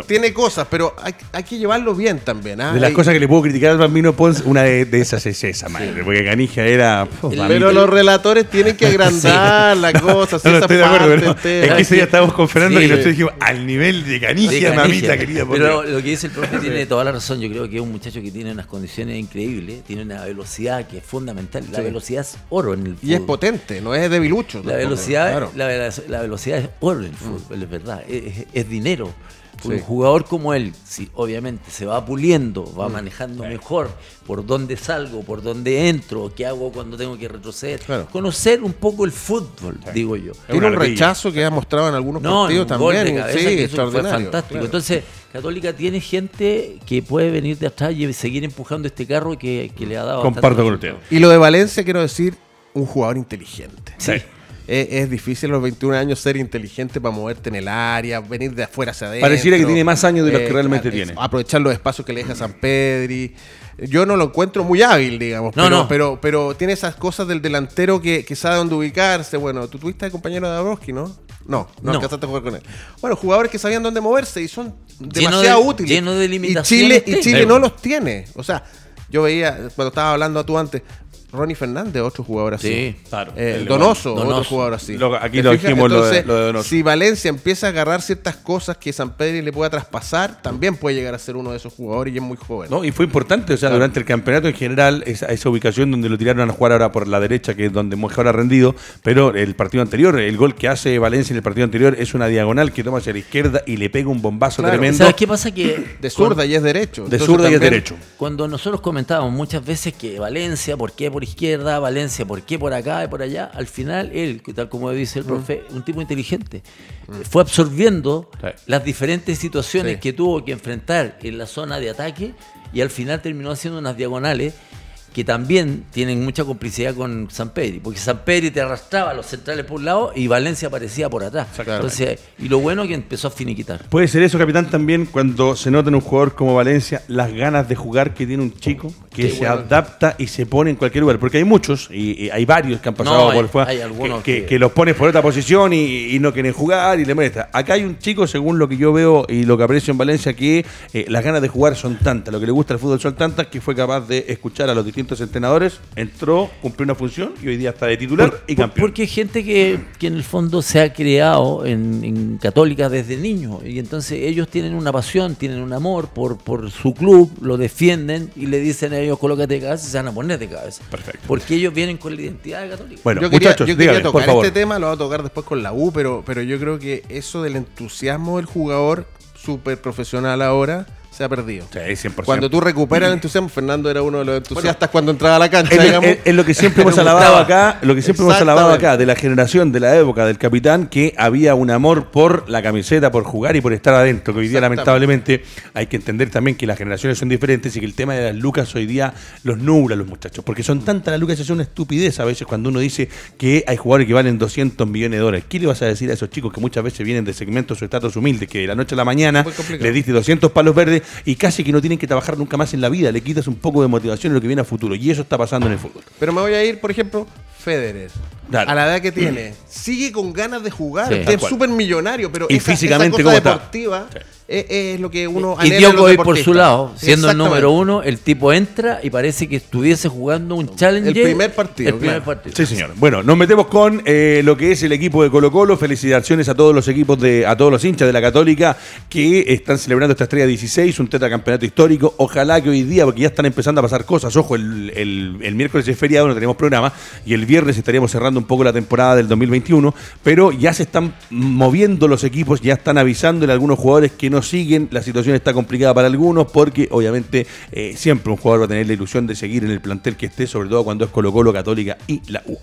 tiene, cosas, pero hay, que llevarlo bien también. ¿ah? De las cosas que le puedo criticar al bambino Pons, una de, esas es esa, madre, porque Canigia era. pero los relatores tienen que agrandar la cosa. no, estoy de acuerdo, pero es que ese día estábamos Fernando y nosotros dijimos al nivel de Canigia, mamita querida. Pero lo que dice el profe tiene toda la razón. Yo creo que es un muchacho que tiene unas condiciones increíbles, tiene una la velocidad que es fundamental. La velocidad es oro en el fútbol. Y es potente, no es debilucho. La velocidad, la, velocidad es oro en el fútbol, es verdad. Es, dinero. Un jugador como él, si obviamente se va puliendo, va mm. manejando mejor por dónde salgo, por dónde entro, qué hago cuando tengo que retroceder. Conocer un poco el fútbol, digo yo. Tiene un rechazo que ha mostrado en algunos partidos también. sí, fue fantástico. Entonces, Católica tiene gente que puede venir de atrás y seguir empujando este carro que, le ha dado. Comparto con usted. Y lo de Valencia, quiero decir, un jugador inteligente. Sí es, difícil a los 21 años ser inteligente para moverte en el área, venir de afuera hacia adentro. Pareciera que tiene más años de los que eh, realmente tiene. Aprovechar los espacios que le deja San Pedri. Yo no lo encuentro muy hábil, digamos, pero, pero, pero, tiene esas cosas del delantero que, sabe dónde ubicarse. Bueno, tú tuviste de compañero de Dabrowski, ¿no? No, no, alcanzaste a jugar con él. Bueno, jugadores que sabían dónde moverse y son demasiado útiles. Lleno de limitaciones. Y Chile, y Chile no los tiene. O sea, yo veía, cuando estaba hablando a tú antes, Ronnie Fernández, otro jugador así. Sí, claro. Eh, Donoso, otro jugador así. aquí lo dijimos lo, de, Donoso. Si Valencia empieza a agarrar ciertas cosas que San Pedro le pueda traspasar, también puede llegar a ser uno de esos jugadores y es muy joven. No, y fue importante, o sea, durante el campeonato en general, esa, esa, ubicación donde lo tiraron a jugar ahora por la derecha, que es donde mejor ha rendido, pero el partido anterior, el gol que hace Valencia en el partido anterior es una diagonal que toma hacia la izquierda y le pega un bombazo tremendo. ¿Sabes qué pasa? Que de zurda y es derecho. De zurda y es derecho. Cuando nosotros comentábamos muchas veces que Valencia, ¿por qué por izquierda? Valencia ¿por qué por acá y por allá? Al final, él, tal como dice el mm. profe, un tipo inteligente, mm. fue absorbiendo las diferentes situaciones que tuvo que enfrentar en la zona de ataque y al final terminó haciendo unas diagonales que también tienen mucha complicidad con San Pedro, porque San Pedro te arrastraba a los centrales por un lado y Valencia aparecía por atrás. Entonces, y lo bueno es que empezó a finiquitar. Puede ser eso, capitán, también cuando se nota en un jugador como Valencia las ganas de jugar que tiene un chico que se adapta y se pone en cualquier lugar, porque hay muchos y, hay varios que han pasado por fuera que, que, los pones por otra posición y, no quieren jugar y le molesta. Acá hay un chico, según lo que yo veo y lo que aprecio en Valencia, que eh, las ganas de jugar son tantas, lo que le gusta al fútbol son tantas que fue capaz de escuchar a los distintos entrenadores, entró, cumplió una función y hoy día está de titular y campeón. Porque hay gente que, en el fondo se ha creado en, Católica desde niño y entonces ellos tienen una pasión, tienen un amor por, por su club, lo defienden y le dicen a ellos colócate de cabeza y se van a poner de cabeza. Perfecto. Porque ellos vienen con la identidad de Católica. Bueno, yo quería, muchachos, yo quería tocar este tema, lo voy a tocar después con la U, pero, pero yo creo que eso del entusiasmo del jugador súper profesional ahora se ha perdido. Sí, 100%. Cuando tú recuperas el entusiasmo, Fernando era uno de los entusiastas cuando entraba a la cancha. Es, lo que siempre hemos alabado acá, lo que siempre hemos alabado acá, de la generación, de la época del capitán, que había un amor por la camiseta, por jugar y por estar adentro, que hoy día lamentablemente hay que entender también que las generaciones son diferentes y que el tema de las lucas hoy día los nubla a los muchachos, porque son tantas las lucas, es una estupidez a veces cuando uno dice que hay jugadores que valen 200 millones de dólares. ¿Qué le vas a decir a esos chicos que muchas veces vienen de segmentos o estatus humildes, que de la noche a la mañana le diste 200 palos verdes y casi que no tienen que trabajar nunca más en la vida, le quitas un poco de motivación en lo que viene a futuro. Y eso está pasando en el fútbol. Pero me voy a ir, por ejemplo, Federer. A la edad que tiene, sigue con ganas de jugar. es súper millonario, pero y físicamente cosa deportiva es, lo que uno Y Djokovic por su lado, siendo el número uno, el tipo entra y parece que estuviese jugando un challenge. El primer partido. El primer partido. Sí, señor. Bueno, nos metemos con eh, lo que es el equipo de Colo Colo. Felicitaciones a todos los equipos, de a todos los hinchas de la Católica que están celebrando esta estrella 16, un tetracampeonato histórico. Ojalá que hoy día, porque ya están empezando a pasar cosas. Ojo, el, el miércoles es feriado, no tenemos programa, y el viernes estaríamos cerrando un poco la temporada del 2021, pero ya se están moviendo los equipos, ya están avisándole a algunos jugadores que no siguen, la situación está complicada para algunos porque obviamente eh, siempre un jugador va a tener la ilusión de seguir en el plantel que esté, sobre todo cuando es Colo Colo, Católica y la U.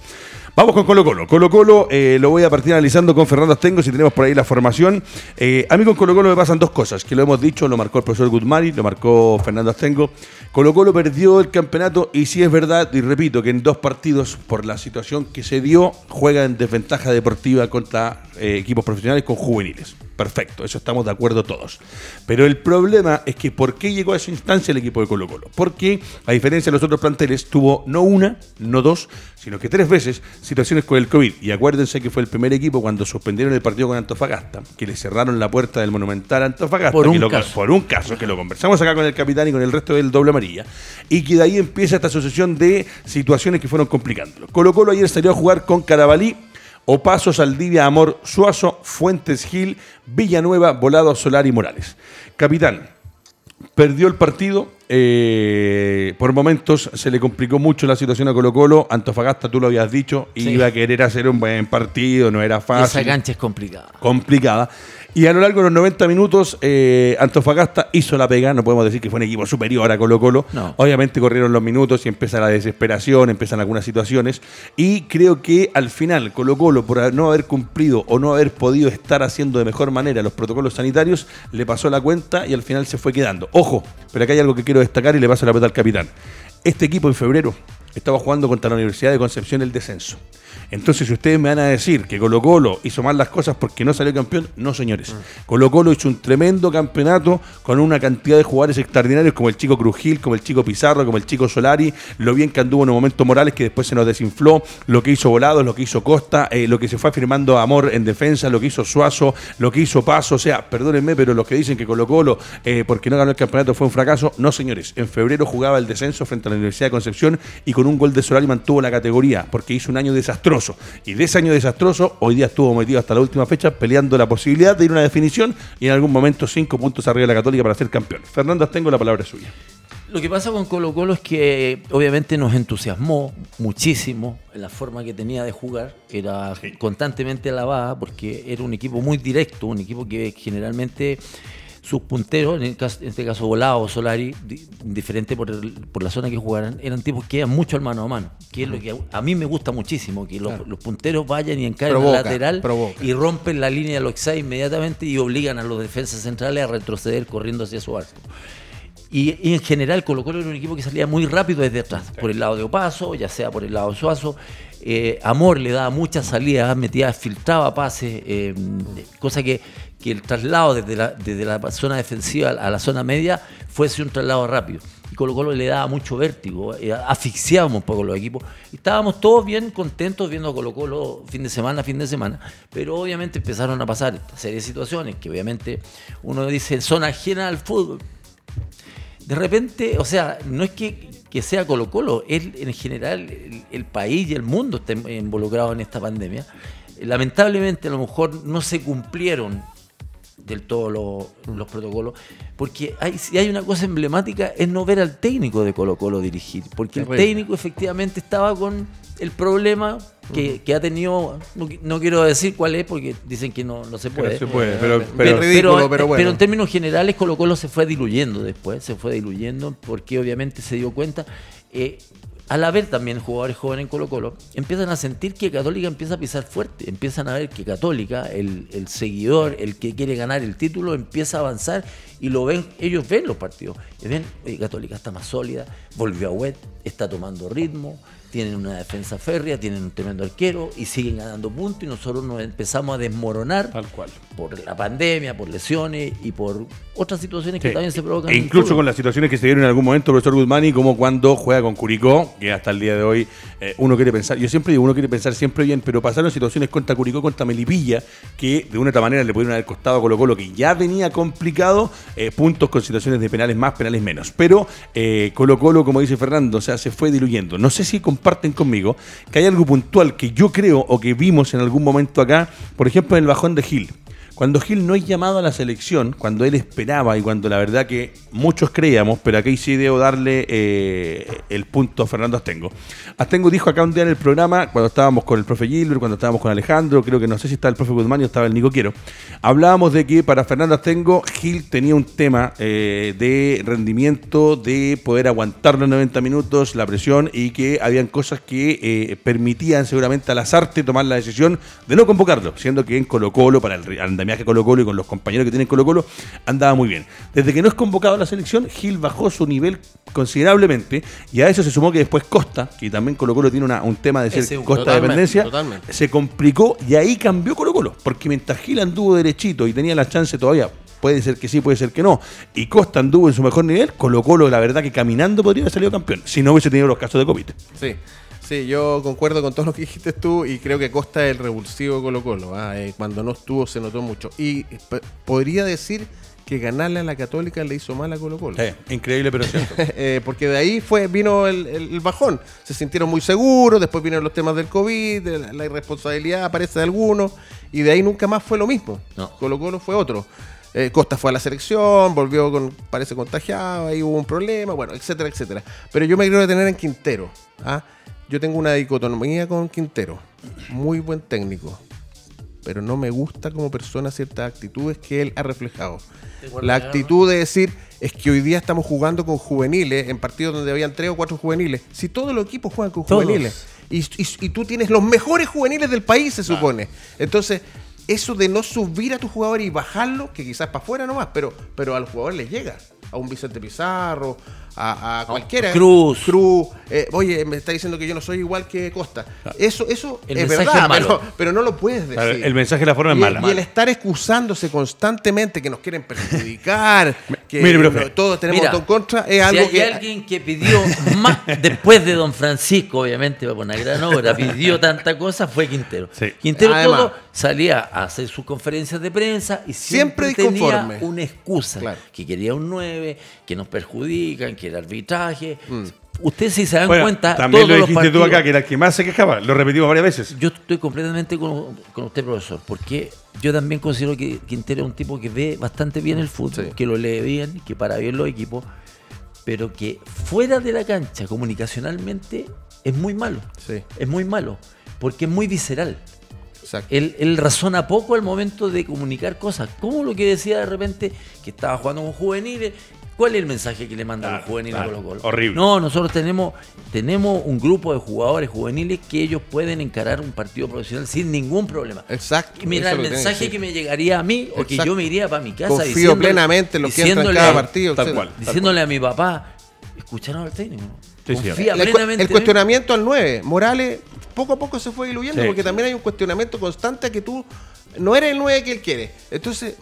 Vamos con Colo Colo. Colo Colo eh, lo voy a partir analizando con Fernando Astengo, si tenemos por ahí la formación. Eh, a mí con Colo Colo me pasan dos cosas, que lo hemos dicho, lo marcó el profesor Guzmari, lo marcó Fernando Astengo. Colo Colo perdió el campeonato y sí es verdad, y repito, que en dos partidos, por la situación que se dio, juega en desventaja deportiva contra eh, equipos profesionales con juveniles. Perfecto, eso estamos de acuerdo todos. Pero el problema es que ¿por qué llegó a esa instancia el equipo de Colo Colo? Porque, a diferencia de los otros planteles, tuvo no una, no dos, sino que tres veces situaciones con el COVID. Y acuérdense que fue el primer equipo cuando suspendieron el partido con Antofagasta, que le cerraron la puerta del Monumental Antofagasta. Por un, caso. por un caso, que lo conversamos acá con el capitán y con el resto del doble amarilla. Y que de ahí empieza esta sucesión de situaciones que fueron complicándolo. Colo Colo ayer salió a jugar con Carabalí Opaso, Saldivia, Amor, Suazo, Fuentes Gil, Villanueva, Volado, Solar y Morales. Capitán, perdió el partido. Eh, por momentos se le complicó mucho la situación a Colo Colo. Antofagasta, tú lo habías dicho, iba a querer hacer un buen partido, no era fácil. esa cancha es complicada. Complicada. Y a lo largo de los 90 minutos, eh, Antofagasta hizo la pega. No podemos decir que fue un equipo superior a Colo Colo. Obviamente corrieron los minutos y empieza la desesperación, empiezan algunas situaciones. Y creo que al final Colo Colo, por no haber cumplido o no haber podido estar haciendo de mejor manera los protocolos sanitarios, le pasó la cuenta y al final se fue quedando. Ojo, pero acá hay algo que quiero destacar y le paso la pelota al capitán. Este equipo en febrero estaba jugando contra la Universidad de Concepción el descenso. Entonces, si ustedes me van a decir que Colo Colo hizo mal las cosas porque no salió campeón, no, señores. Mm. Colo Colo hizo un tremendo campeonato con una cantidad de jugadores extraordinarios como el chico Crujil, como el chico Pizarro, como el chico Solari, lo bien que anduvo en un momento Morales que después se nos desinfló, lo que hizo Volados, lo que hizo Costa, eh, lo que se fue afirmando Amor en defensa, lo que hizo Suazo, lo que hizo Paso. O sea, perdónenme, pero los que dicen que Colo Colo, eh, porque no ganó el campeonato, fue un fracaso, no, señores. En febrero jugaba el descenso frente a la Universidad de Concepción y con un gol de Solari mantuvo la categoría porque hizo un año desastroso. Y de ese año desastroso, hoy día estuvo metido hasta la última fecha peleando la posibilidad de ir a una definición y en algún momento cinco puntos arriba de la Católica para ser campeón. Fernando, tengo la palabra suya. Lo que pasa con Colo Colo es que obviamente nos entusiasmó muchísimo en la forma que tenía de jugar, era constantemente alabada porque era un equipo muy directo, un equipo que generalmente sus punteros, en, este caso Volado, Solari, diferente por, por, la zona que jugaran, eran tipos que iban mucho al mano a mano, que es lo que a, mí me gusta muchísimo, que los, punteros vayan y encaren al lateral y rompen la línea de los inmediatamente y obligan a los defensas centrales a retroceder corriendo hacia su arco. Y, en general Colo Colo era un equipo que salía muy rápido desde atrás, por el lado de Opaso, ya sea por el lado de Suazo. Eh, Amor le daba muchas salidas, metía, filtraba pases, eh, cosa que que el traslado desde la, desde la zona defensiva a la zona media fuese un traslado rápido. Y Colo Colo le daba mucho vértigo, eh, asfixiábamos un poco los equipos. Estábamos todos bien contentos viendo a Colo Colo fin de semana, fin de semana. Pero obviamente empezaron a pasar esta serie de situaciones que obviamente uno dice son ajenas al fútbol. De repente, o sea, no es que, que sea Colo Colo, es en general el, el país y el mundo está involucrado en esta pandemia. Lamentablemente a lo mejor no se cumplieron del todo los protocolos, porque hay, si hay una cosa emblemática es no ver al técnico de Colo Colo dirigir, porque el técnico efectivamente estaba con el problema que, ha tenido, no, quiero decir cuál es porque dicen que no, no se puede. pero, pero, en términos generales Colo Colo se fue diluyendo después, se fue diluyendo porque obviamente se dio cuenta. Eh, al haber también jugadores jóvenes en Colo Colo, empiezan a sentir que Católica empieza a pisar fuerte, empiezan a ver que Católica, el, seguidor, el que quiere ganar el título, empieza a avanzar y lo ven, ellos ven los partidos, y ven, Católica está más sólida, volvió a web, está tomando ritmo, tienen una defensa férrea, tienen un tremendo arquero y siguen ganando puntos y nosotros nos empezamos a desmoronar Tal cual. por la pandemia, por lesiones y por otras situaciones que también se provocan. E incluso con las situaciones que se dieron en algún momento, profesor Guzmani, como cuando juega con Curicó, que hasta el día de hoy eh, uno quiere pensar, yo siempre digo, uno quiere pensar siempre bien, pero pasaron situaciones contra Curicó, contra Melipilla, que de una otra manera le pudieron haber costado a Colo Colo, que ya venía complicado, eh, puntos con situaciones de penales más, penales menos. Pero eh, Colo Colo, como dice Fernando, o sea, se fue diluyendo. No sé si con comparten conmigo que hay algo puntual que yo creo o que vimos en algún momento acá, por ejemplo, en el bajón de Gil. Cuando Gil no es llamado a la selección, cuando él esperaba y cuando la verdad que muchos creíamos, pero aquí sí debo darle eh, el punto a Fernando Astengo. Astengo dijo acá un día en el programa, cuando estábamos con el profe Gilbert, cuando estábamos con Alejandro, creo que no sé si estaba el profe Guzmán o estaba el Nico Quiero, hablábamos de que para Fernando Astengo Gil tenía un tema eh, de rendimiento, de poder aguantar los 90 minutos, la presión y que habían cosas que eh, permitían seguramente al azarte tomar la decisión de no convocarlo, siendo que en Colo Colo para el andamiaje viaje Colo Colo y con los compañeros que tienen Colo Colo, andaba muy bien. Desde que no es convocado a la selección, Gil bajó su nivel considerablemente y a eso se sumó que después Costa, que también Colo Colo tiene un tema de ser Costa dependencia, se complicó y ahí cambió Colo Colo, porque mientras Gil anduvo derechito y tenía la chance todavía puede ser que sí, puede ser que no. Y Costa anduvo en su mejor nivel, Colo Colo, la verdad que caminando podría haber salido campeón, si no hubiese tenido los casos de COVID. Sí. Sí, yo concuerdo con todo lo que dijiste tú y creo que Costa es el revulsivo Colo Colo. ¿ah? Eh, cuando no estuvo se notó mucho. Y podría decir que ganarle a la Católica le hizo mal a Colo Colo. increíble, pero cierto. Eh, porque de ahí fue vino el, bajón. Se sintieron muy seguros, después vinieron los temas del COVID, la, irresponsabilidad aparece de algunos, y de ahí nunca más fue lo mismo. Colo Colo fue otro. Eh, Costa fue a la selección, volvió con, parece contagiado, ahí hubo un problema, bueno, etcétera, etcétera. Pero yo me quiero detener en Quintero. ¿ah? Yo tengo una dicotomía con Quintero. Muy buen técnico. pero no me gusta como persona ciertas actitudes que él ha reflejado. La actitud de decir es que hoy día estamos jugando con juveniles en partidos donde habían tres o cuatro juveniles. Si todos los equipos juegan con juveniles y, y, tú tienes los mejores juveniles del país, se supone. Entonces, eso de no subir a tu jugador y bajarlo, que quizás para afuera nomás, pero, pero al jugador le llega. A un Vicente Pizarro, a, cualquiera. Cruz. Cruz. Eh, oye, me está diciendo que yo no soy igual que Costa. Eso, eso es verdad, pero, pero, no lo puedes decir. el mensaje de la forma es mala. Y el estar excusándose constantemente que nos quieren perjudicar, que todos tenemos en contra, es algo hay alguien que pidió más, después de Don Francisco, obviamente, va una gran obra, pidió tanta cosa, fue Quintero. Quintero todo salía a hacer sus conferencias de prensa y siempre, tenía una excusa, que quería un 9, que nos perjudican, que el arbitraje. Mm. Ustedes si se dan cuenta... También lo dijiste tú acá, que era el que más se quejaba, lo repetimos varias veces. Yo estoy completamente con, usted, profesor, porque yo también considero que Quintero es un tipo que ve bastante bien el fútbol, que lo lee bien, que para bien los equipos, pero que fuera de la cancha, comunicacionalmente, es muy malo. Es muy malo, porque es muy visceral. Él, él, razona poco al momento de comunicar cosas. Como lo que decía de repente, que estaba jugando con juveniles, ¿Cuál es el mensaje que le mandan los juveniles a los goles? Horrible. No, nosotros tenemos, tenemos un grupo de jugadores juveniles que ellos pueden encarar un partido profesional sin ningún problema. Exacto. Y mira, el mensaje que, me llegaría a mí o que yo me iría para mi casa Confío plenamente en lo que entra en cada partido. Tal cual, diciéndole a mi papá, escucharon al técnico. Confía plenamente el, cuestionamiento al 9. Morales poco a poco se fue diluyendo porque también hay un cuestionamiento constante a que tú no eres el 9 que él quiere. Entonces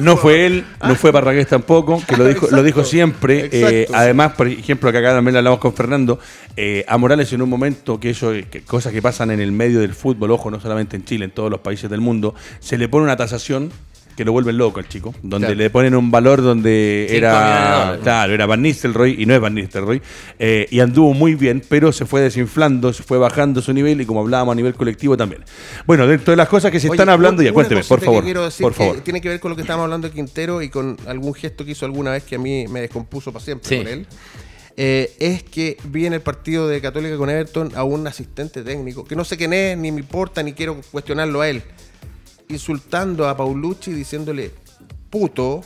no fue él, no fue Barragués tampoco, que lo dijo, lo dijo siempre. Eh, además, por ejemplo, que acá también lo hablamos con Fernando, eh, a Morales en un momento que eso, que cosas que pasan en el medio del fútbol, ojo, no solamente en Chile, en todos los países del mundo, se le pone una tasación que lo vuelven loco al chico, donde le ponen un valor donde era claro, era Van Nistelrooy y no es Van Nistelrooy, eh, y anduvo muy bien, pero se fue desinflando, se fue bajando su nivel y como hablábamos a nivel colectivo también. Bueno, dentro de las cosas que se están hablando, ya cuénteme, por favor. por favor. tiene que ver con lo que estábamos hablando de Quintero y con algún gesto que hizo alguna vez que a mí me descompuso para siempre con él. Eh, es que vi en el partido de Católica con Everton a un asistente técnico, que no sé quién es, ni me importa, ni quiero cuestionarlo a él insultando a Paulucci, diciéndole puto,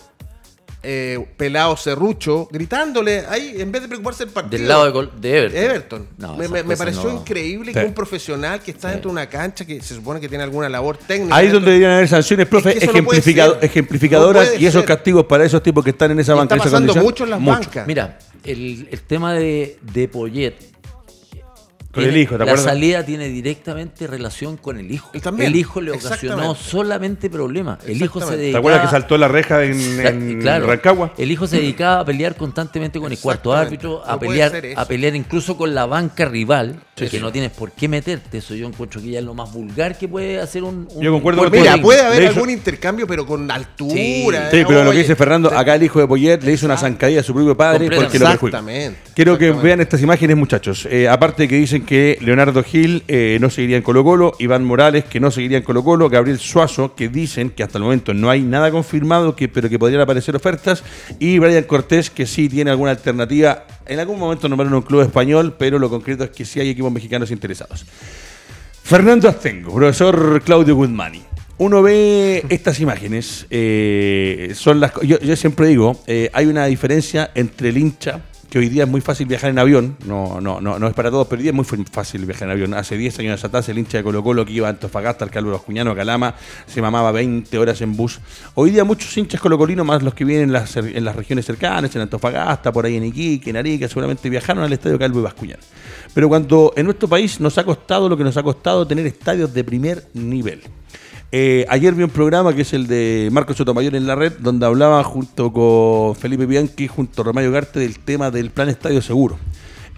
eh, pelado serrucho, gritándole ahí en vez de preocuparse del partido. Del lado de, Everton. me, pareció increíble que un profesional que está dentro de una cancha que se supone que tiene alguna labor técnica. Ahí es donde deberían haber sanciones, profe, ejemplificadoras y esos castigos para esos tipos que están en esa banca. Está pasando mucho en las bancas. Mira, el, el tema de, de Poyet el hijo, La salida tiene directamente relación con el hijo. El hijo le ocasionó solamente problemas. El hijo se dedicaba, ¿Te acuerdas que saltó la reja en, Rancagua? El hijo se dedicaba a pelear constantemente con el cuarto árbitro, a pelear, a pelear incluso con la banca rival, que no tienes por qué meterte. Eso yo encuentro que ya es lo más vulgar que puede hacer un. yo concuerdo Mira, puede haber algún intercambio, pero con altura. Sí, pero lo que dice Fernando, acá el hijo de Poyet le hizo una zancadilla a su propio padre porque lo Exactamente. Quiero que vean estas imágenes, muchachos. Eh, aparte que dicen que Leonardo Gil eh, no seguiría en Colo Colo, Iván Morales que no seguiría en Colo Colo, Gabriel Suazo que dicen que hasta el momento no hay nada confirmado, que, pero que podrían aparecer ofertas, y Brian Cortés que sí tiene alguna alternativa. En algún momento nombraron un club español, pero lo concreto es que sí hay equipos mexicanos interesados. Fernando Astengo, profesor Claudio Guzmani. Uno ve estas imágenes, eh, son las, yo, yo siempre digo, eh, hay una diferencia entre el hincha que hoy día es muy fácil viajar en avión, no, no, no, no es para todos, pero hoy día es muy fácil viajar en avión. Hace 10 años atrás el hincha de Colo Colo que iba a Antofagasta, al Calvo Cuñano, a Calama, se mamaba 20 horas en bus. Hoy día muchos hinchas colocolinos, más los que vienen en las, regiones cercanas, en Antofagasta, por ahí en Iquique, en Arica, seguramente viajaron al estadio Calvo y Bascuñán. Pero cuando en nuestro país nos ha costado lo que nos ha costado tener estadios de primer nivel. Eh, ayer vi un programa que es el de Marcos Sotomayor en la red, donde hablaba junto con Felipe Bianchi, junto a Romario Garte, del tema del plan Estadio Seguro.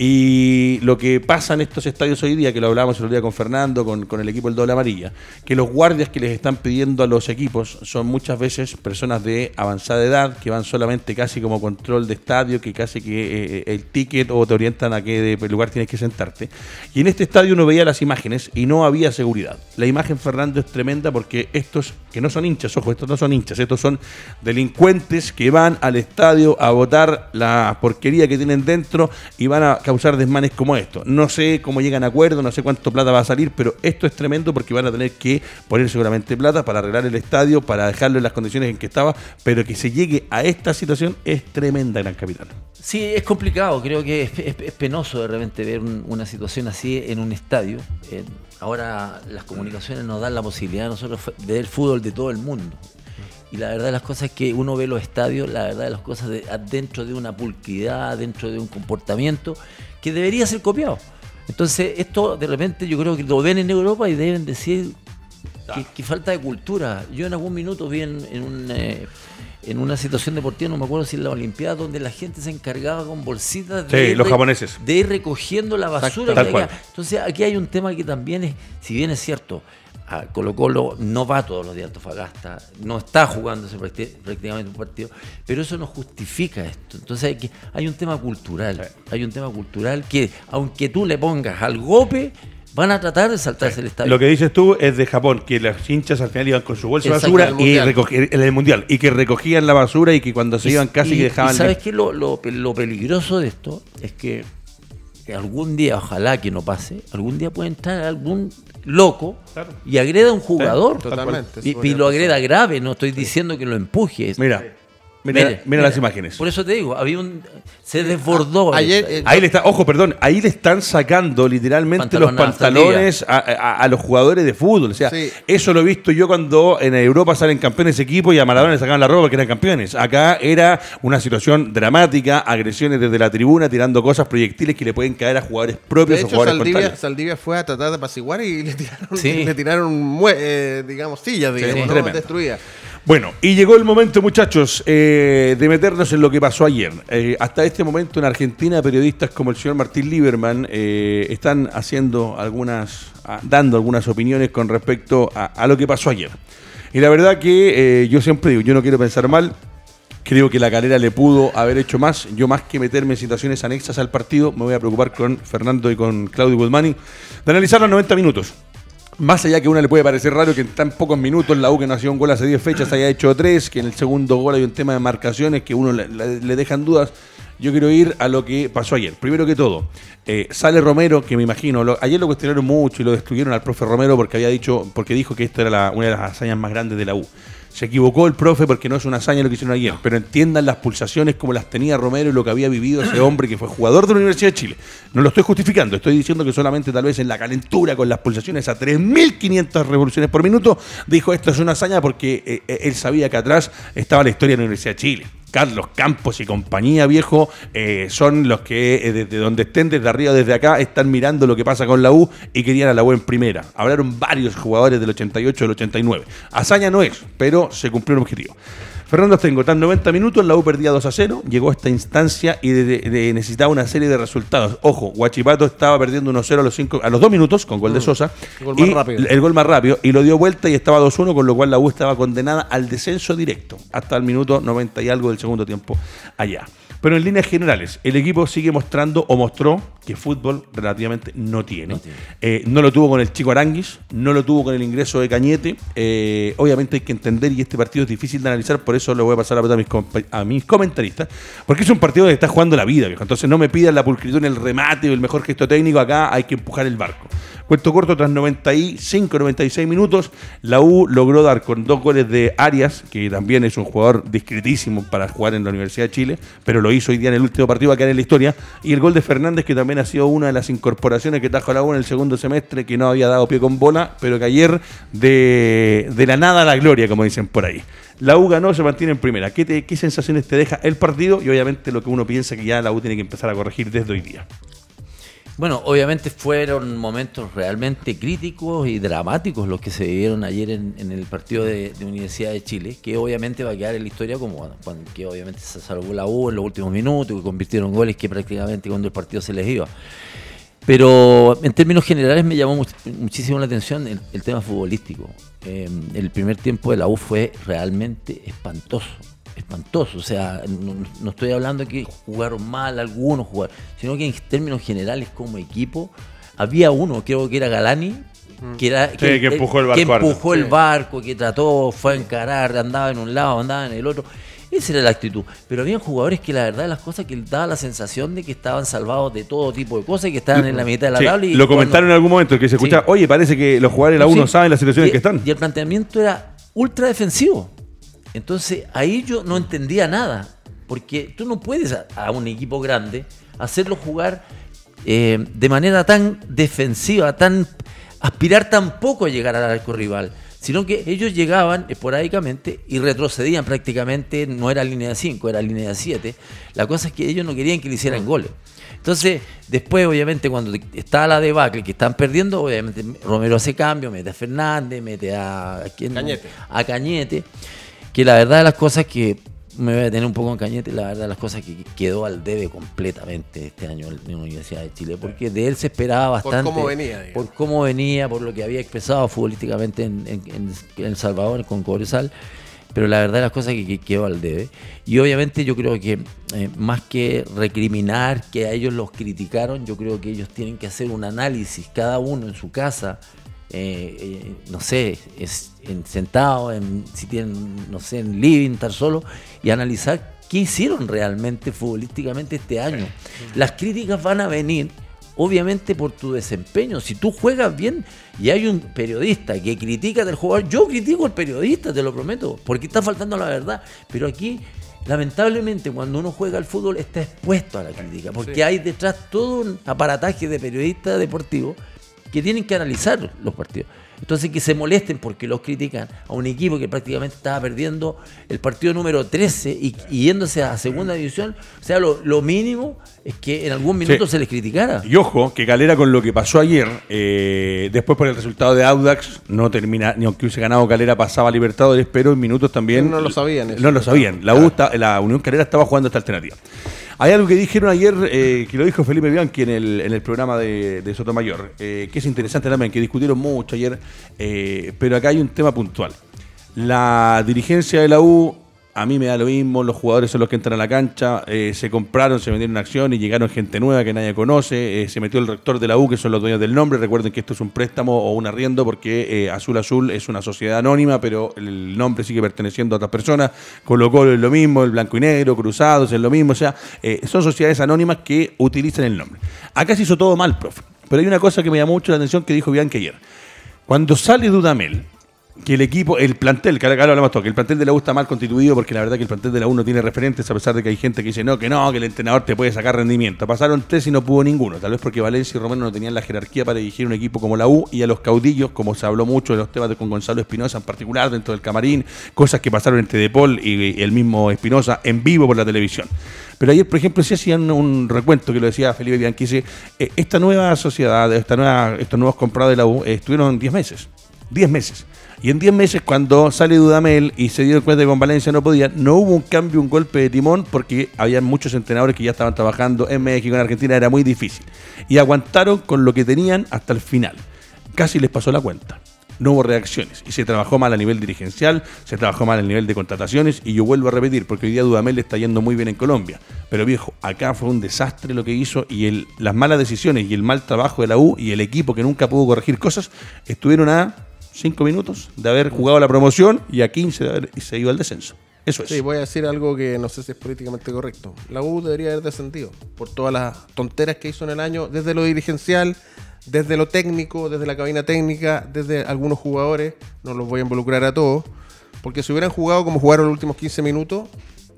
Y lo que pasa en estos estadios hoy día, que lo hablábamos el otro día con Fernando, con, el equipo del doble amarilla, que los guardias que les están pidiendo a los equipos son muchas veces personas de avanzada edad, que van solamente casi como control de estadio, que casi que eh, el ticket o te orientan a qué lugar tienes que sentarte. Y en este estadio uno veía las imágenes y no había seguridad. La imagen, Fernando, es tremenda porque estos, que no son hinchas, ojo, estos no son hinchas, estos son delincuentes que van al estadio a votar la porquería que tienen dentro y van a causar desmanes como esto. No sé cómo llegan a acuerdo, no sé cuánto plata va a salir, pero esto es tremendo porque van a tener que poner seguramente plata para arreglar el estadio, para dejarlo en las condiciones en que estaba, pero que se llegue a esta situación es tremenda, gran capitán. Sí, es complicado, creo que es, penoso de repente ver una situación así en un estadio. ahora las comunicaciones nos dan la posibilidad a nosotros de ver fútbol de todo el mundo. Y la verdad de las cosas es que uno ve los estadios, la verdad de las cosas dentro de una pulquidad, dentro de un comportamiento que debería ser copiado. Entonces, esto de repente yo creo que lo ven en Europa y deben decir que, falta de cultura. Yo en algún minuto vi en, un, eh, en una situación deportiva, no me acuerdo si en la Olimpiada, donde la gente se encargaba con bolsitas de, los japoneses. de ir recogiendo la basura. Que Entonces, aquí hay un tema que también es, si bien es cierto, a Colo Colo no va todos los días a Antofagasta, no está jugando prácticamente un partido, pero eso no justifica esto. Entonces hay, que, hay un tema cultural, hay un tema cultural que aunque tú le pongas al golpe, van a tratar de saltarse el estadio. Lo que dices tú es de Japón, que las hinchas al final iban con su bolsa de basura y en el mundial y que recogían la basura y que cuando se iban casi dejaban. ¿Sabes qué? Lo, lo, lo peligroso de esto es que algún día, ojalá que no pase, algún día puede entrar algún loco y agreda a un jugador. totalmente. Y, lo agreda grave, no estoy diciendo que lo empuje. Mira, Mira, mira, las imágenes. Por eso te digo, había un se desbordó. Ayer, eh, ahí le está, ojo, perdón, ahí le están sacando literalmente los pantalones a, los jugadores de fútbol. O sea, eso lo he visto yo cuando en Europa salen campeones equipos y a Maradona le sacaban la ropa porque eran campeones. Acá era una situación dramática, agresiones desde la tribuna, tirando cosas, proyectiles que le pueden caer a jugadores propios o jugadores Saldivia, Saldivia, fue a tratar de apaciguar y le tiraron, le tiraron eh, digamos, sillas, digamos, destruidas. Bueno, y llegó el momento, muchachos, eh, de meternos en lo que pasó ayer. Eh, hasta este momento en Argentina, periodistas como el señor Martín Lieberman eh, están haciendo algunas, ah, dando algunas opiniones con respecto a, lo que pasó ayer. Y la verdad que yo siempre digo, yo no quiero pensar mal, Creo que la calera le pudo haber hecho más. Yo más que meterme en situaciones anexas al partido, me voy a preocupar con Fernando y con Claudio Goodmani de analizar los 90 minutos. Más allá que a una le puede parecer raro que en tan pocos minutos la U que no hacía un gol hace 10 fechas haya hecho 3, que en el segundo gol hay un tema de marcaciones que uno le, dejan dudas. Yo quiero ir a lo que pasó ayer. Primero que todo, eh, sale Romero, que me imagino, ayer lo cuestionaron mucho y lo destruyeron al profe Romero porque había dicho, porque dijo que esta era una de las hazañas más grandes de la U. Se equivocó el profe porque no es una hazaña lo que hicieron ayer, pero entiendan las pulsaciones como las tenía Romero y lo que había vivido ese hombre que fue jugador de la Universidad de Chile. No lo estoy justificando, estoy diciendo que solamente tal vez en la calentura con las pulsaciones a 3.500 revoluciones por minuto, dijo esto es una hazaña porque eh, eh, él sabía que atrás estaba la historia de la Universidad de Chile. Carlos Campos y compañía, viejo, eh, son los que eh, desde donde estén, desde arriba, desde acá, están mirando lo que pasa con la U y querían a la U en primera. Hablaron varios jugadores del 88, del 89. Hazaña no es, pero se cumplió el objetivo. Fernando Tengo, tan 90 minutos, la U perdía 2 a 0, llegó a esta instancia y necesitaba una serie de resultados. Ojo, Guachipato estaba perdiendo 1 0 a los, 5, a los 2 minutos con gol de mm. Sosa. El gol más rápido. El gol más rápido. Y lo dio vuelta y estaba 2-1, con lo cual la U estaba condenada al descenso directo hasta el minuto 90 y algo del segundo tiempo allá. Pero en líneas generales, el equipo sigue mostrando o mostró que fútbol relativamente no tiene. No, eh, lo tuvo con el chico Aranguis, no lo tuvo con el ingreso de Cañete. Eh, obviamente hay que entender, y este partido es difícil de analizar, por eso le voy a pasar la a mis, a mis comentaristas, porque es un partido que está jugando la vida, Entonces no me pidan la pulcritud en el remate o el mejor gesto técnico, acá hay que empujar el barco. Cuento corto, tras 95, 96 minutos, la U logró dar con dos goles de Arias, que también es un jugador discretísimo para jugar en la Universidad de Chile, pero lo hizo hoy día en el último partido, va a en la historia, y el gol de Fernández, que también ha sido una de las incorporaciones que trajo la U en el segundo semestre, que no había dado pie con bola, pero que ayer de, la nada a la gloria, como dicen por ahí. La U ganó, se mantiene en primera. ¿Qué, ¿Qué sensaciones te deja el partido? Y obviamente lo que uno piensa que ya la U tiene que empezar a corregir desde hoy día. Bueno, obviamente fueron momentos realmente críticos y dramáticos los que se vivieron ayer en, el partido de, Universidad de Chile, que obviamente va a quedar en la historia como cuando, que obviamente se salvó la U en los últimos minutos, que convirtieron goles que prácticamente cuando el partido se les iba. Pero en términos generales me llamó muchísimo la atención el, tema futbolístico. Eh, el primer tiempo de la U fue realmente espantoso espantoso. O sea, no, estoy hablando de que jugaron mal algunos jugadores, sino que en términos generales como equipo, había uno, creo que era Galani, que, era, que, empujó el barco. Que empujó el barco, que trató, fue a encarar, andaba en un lado, andaba en el otro. Esa era la actitud. Pero había jugadores que la verdad las cosas que daba la sensación de que estaban salvados de todo tipo de cosas y que estaban en la mitad de la tabla. Y lo comentaron en algún momento, que se escuchaba, oye, parece que los jugadores de la 1 saben las situaciones que están. Y el planteamiento era ultra defensivo. Entonces ahí yo no entendía nada. Porque tú no puedes a, un equipo grande hacerlo jugar eh, de manera tan defensiva, tan aspirar tan poco a llegar al arco rival sino que ellos llegaban esporádicamente y retrocedían prácticamente, no era línea de 5, era línea de 7. La cosa es que ellos no querían que le hicieran goles. Entonces, después, obviamente, cuando está la debacle que están perdiendo, obviamente Romero hace cambio, mete a Fernández, mete a, Cañete. a Cañete, que la verdad de las cosas que me voy a tener un poco en cañete, la verdad, las cosas que quedó al debe completamente este año en la Universidad de Chile, porque de él se esperaba bastante. Por cómo venía. Por cómo venía, por lo que había expresado futbolísticamente en, El Salvador, con Cobresal, pero la verdad, las cosas que, quedó al debe. Y obviamente yo creo que eh, más que recriminar que a ellos los criticaron, yo creo que ellos tienen que hacer un análisis, cada uno en su casa, eh, eh, no sé, es, en, sentado, en, si tienen, no sé, en living, estar solo, y analizar qué hicieron realmente futbolísticamente este año. Las críticas van a venir, obviamente, por tu desempeño. Si tú juegas bien y hay un periodista que critica del jugador, yo critico al periodista, te lo prometo, porque está faltando la verdad. Pero aquí lamentablemente cuando uno juega al fútbol está expuesto a la crítica, porque hay detrás todo un aparataje de periodistas deportivos que tienen que analizar los partidos. Entonces que se molesten porque los critican a un equipo que prácticamente estaba perdiendo el partido número 13 y, yéndose a segunda división. O sea, lo, mínimo es que en algún minuto se les criticara. Y ojo, que Calera con lo que pasó ayer, eh, después por el resultado de Audax, no termina, ni aunque hubiese ganado Calera pasaba a Libertadores, pero en minutos también... No lo sabían. No lo sabían. La, la Unión Calera estaba jugando esta alternativa. Hay algo que dijeron ayer, eh, que lo dijo Felipe Bianchi en el, en el programa de, Sotomayor, eh, que es interesante también, que discutieron mucho ayer, eh, pero acá hay un tema puntual. La dirigencia de la U a mí me da lo mismo, los jugadores son los que entran a la cancha, eh, se compraron, se vendieron acción y llegaron gente nueva que nadie conoce, eh, se metió el rector de la U, que son los dueños del nombre, recuerden que esto es un préstamo o un arriendo porque eh, Azul Azul es una sociedad anónima, pero el nombre sigue perteneciendo a otras personas, Colo Colo es lo mismo, el blanco y negro, Cruzados es lo mismo, o sea, son sociedades anónimas que utilizan el nombre. Acá se hizo todo mal, profe, pero hay una cosa que me llamó mucho la atención que dijo Bianchi ayer. Cuando sale Dudamel, que el equipo, el plantel, que ahora hablamos todo, que el plantel de la U está mal constituido porque la verdad que el plantel de la U no tiene referentes, a pesar de que hay gente que dice no, que no, que el entrenador te puede sacar rendimiento. Pasaron tres y no pudo ninguno, tal vez porque Valencia y Romero no tenían la jerarquía para dirigir un equipo como la U y a los caudillos, como se habló mucho de los temas de con Gonzalo Espinosa en particular dentro del camarín, cosas que pasaron entre De Paul y el mismo Espinosa en vivo por la televisión. Pero ayer, por ejemplo, se hacían un recuento que lo decía Felipe Bianchi, eh, esta nueva sociedad, esta nueva, estos nuevos comprados de la U eh, estuvieron 10 meses. 10 meses. Y en 10 meses, cuando sale Dudamel y se dio cuenta que con Valencia no podía, no hubo un cambio, un golpe de timón, porque había muchos entrenadores que ya estaban trabajando en México, en Argentina, era muy difícil. Y aguantaron con lo que tenían hasta el final. Casi les pasó la cuenta. No hubo reacciones. Y se trabajó mal a nivel dirigencial, se trabajó mal a nivel de contrataciones. Y yo vuelvo a repetir, porque hoy día Dudamel está yendo muy bien en Colombia. Pero viejo, acá fue un desastre lo que hizo y el, las malas decisiones y el mal trabajo de la U y el equipo que nunca pudo corregir cosas estuvieron a 5 minutos de haber jugado la promoción y a 15 de haber se ido al descenso. Eso es. Sí, voy a decir algo que no sé si es políticamente correcto. La U debería haber descendido por todas las tonteras que hizo en el año, desde lo dirigencial, desde lo técnico, desde la cabina técnica, desde algunos jugadores. No los voy a involucrar a todos. Porque si hubieran jugado como jugaron los últimos 15 minutos,